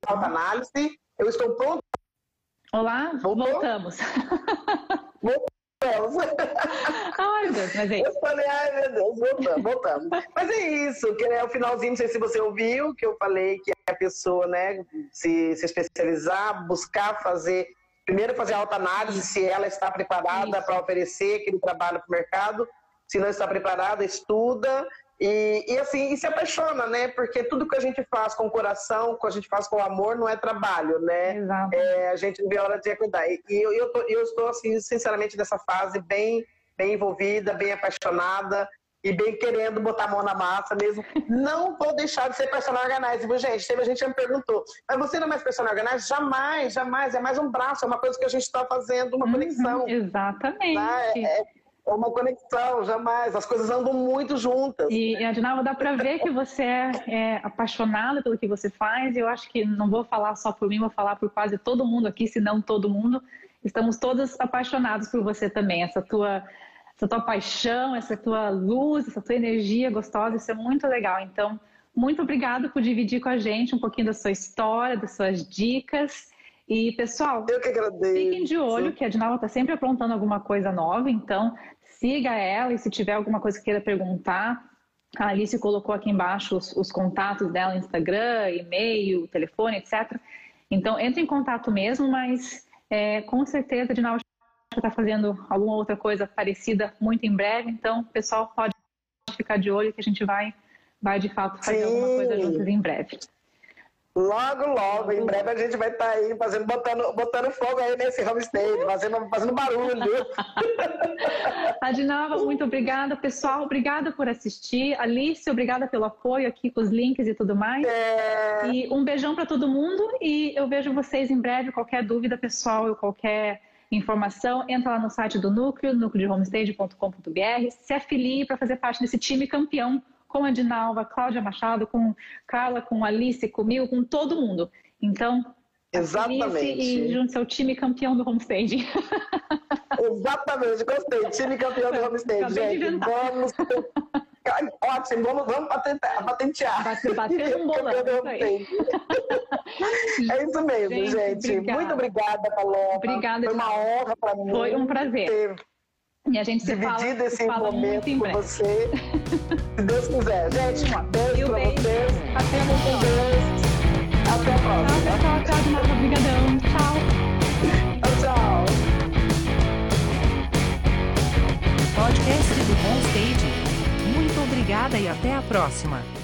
Speaker 3: autoanálise. Eu estou pronto.
Speaker 2: Olá, Voltou? voltamos. Voltamos. Ai, Deus, mas é isso.
Speaker 3: Eu falei, ai, meu Deus, voltamos, voltamos. mas é isso, que é o finalzinho, não sei se você ouviu, que eu falei que a pessoa, né, se, se especializar, buscar fazer, primeiro fazer a autoanálise, se ela está preparada para oferecer aquele trabalho para o mercado, se não está preparada, estuda, e, e, assim, e se apaixona, né? Porque tudo que a gente faz com o coração, que a gente faz com amor, não é trabalho, né?
Speaker 2: Exato.
Speaker 3: É, a gente vê a hora de cuidar. E eu, eu, tô, eu estou, assim, sinceramente, nessa fase bem, bem envolvida, bem apaixonada e bem querendo botar a mão na massa mesmo. Não vou deixar de ser personal organizer, gente? Teve a gente já me perguntou, mas você não é mais personal organizer? Jamais, jamais. É mais um braço, é uma coisa que a gente está fazendo, uma uhum, conexão.
Speaker 2: Exatamente. Né?
Speaker 3: É, é é uma conexão, jamais. As coisas andam muito juntas.
Speaker 2: E, Adinalva, dá para ver que você é, é, apaixonada pelo que você faz. E eu acho que não vou falar só por mim, vou falar por quase todo mundo aqui, se não todo mundo. Estamos todos apaixonados por você também. Essa tua, essa tua paixão, essa tua luz, essa tua energia gostosa, isso é muito legal. Então, muito obrigado por dividir com a gente um pouquinho da sua história, das suas dicas. E, pessoal,
Speaker 3: eu que agradeço.
Speaker 2: fiquem de olho que a Dinalva está sempre aprontando alguma coisa nova, então siga ela e se tiver alguma coisa que queira perguntar, a Alice colocou aqui embaixo os, os contatos dela, Instagram, e-mail, telefone, etc. Então, entre em contato mesmo, mas é, com certeza a Dinalva está fazendo alguma outra coisa parecida muito em breve, então o pessoal pode ficar de olho que a gente vai, vai de fato fazer Sim. alguma coisa juntos em breve.
Speaker 3: Logo, logo, em breve a gente vai estar tá aí fazendo, botando, botando fogo aí nesse homestay, fazendo, fazendo barulho.
Speaker 2: Adinava, muito obrigada. Pessoal, obrigada por assistir. Alice, obrigada pelo apoio aqui com os links e tudo mais.
Speaker 3: É...
Speaker 2: E um beijão para todo mundo e eu vejo vocês em breve. Qualquer dúvida, pessoal, ou qualquer informação, entra lá no site do Núcleo, núcleodehomestage.com.br, se afilie para fazer parte desse time campeão com a Dinalva, Cláudia Machado, com Carla, com Alice, comigo, com todo mundo. Então,
Speaker 3: Exatamente.
Speaker 2: e junte ao time campeão do homestage.
Speaker 3: Exatamente, gostei. Time campeão do homestage, gente. Vamos. Ótimo, vamos, vamos patentear. patentear.
Speaker 2: Bater, bater um bolão.
Speaker 3: é isso mesmo, gente. gente. Muito obrigada, Paloma.
Speaker 2: Obrigada.
Speaker 3: Foi uma honra para mim.
Speaker 2: Foi um prazer. Ter e a gente se
Speaker 3: dividido
Speaker 2: fala,
Speaker 3: esse
Speaker 2: se fala
Speaker 3: momento
Speaker 2: com
Speaker 3: você. se Deus quiser. Gente, um beijo para vocês.
Speaker 2: Até
Speaker 3: muito. Até a próxima.
Speaker 2: Tchau, pessoal. Tchau de novo. Obrigadão. Tchau.
Speaker 3: Tchau,
Speaker 4: Podcast do Bom Stage. Muito obrigada e até a próxima.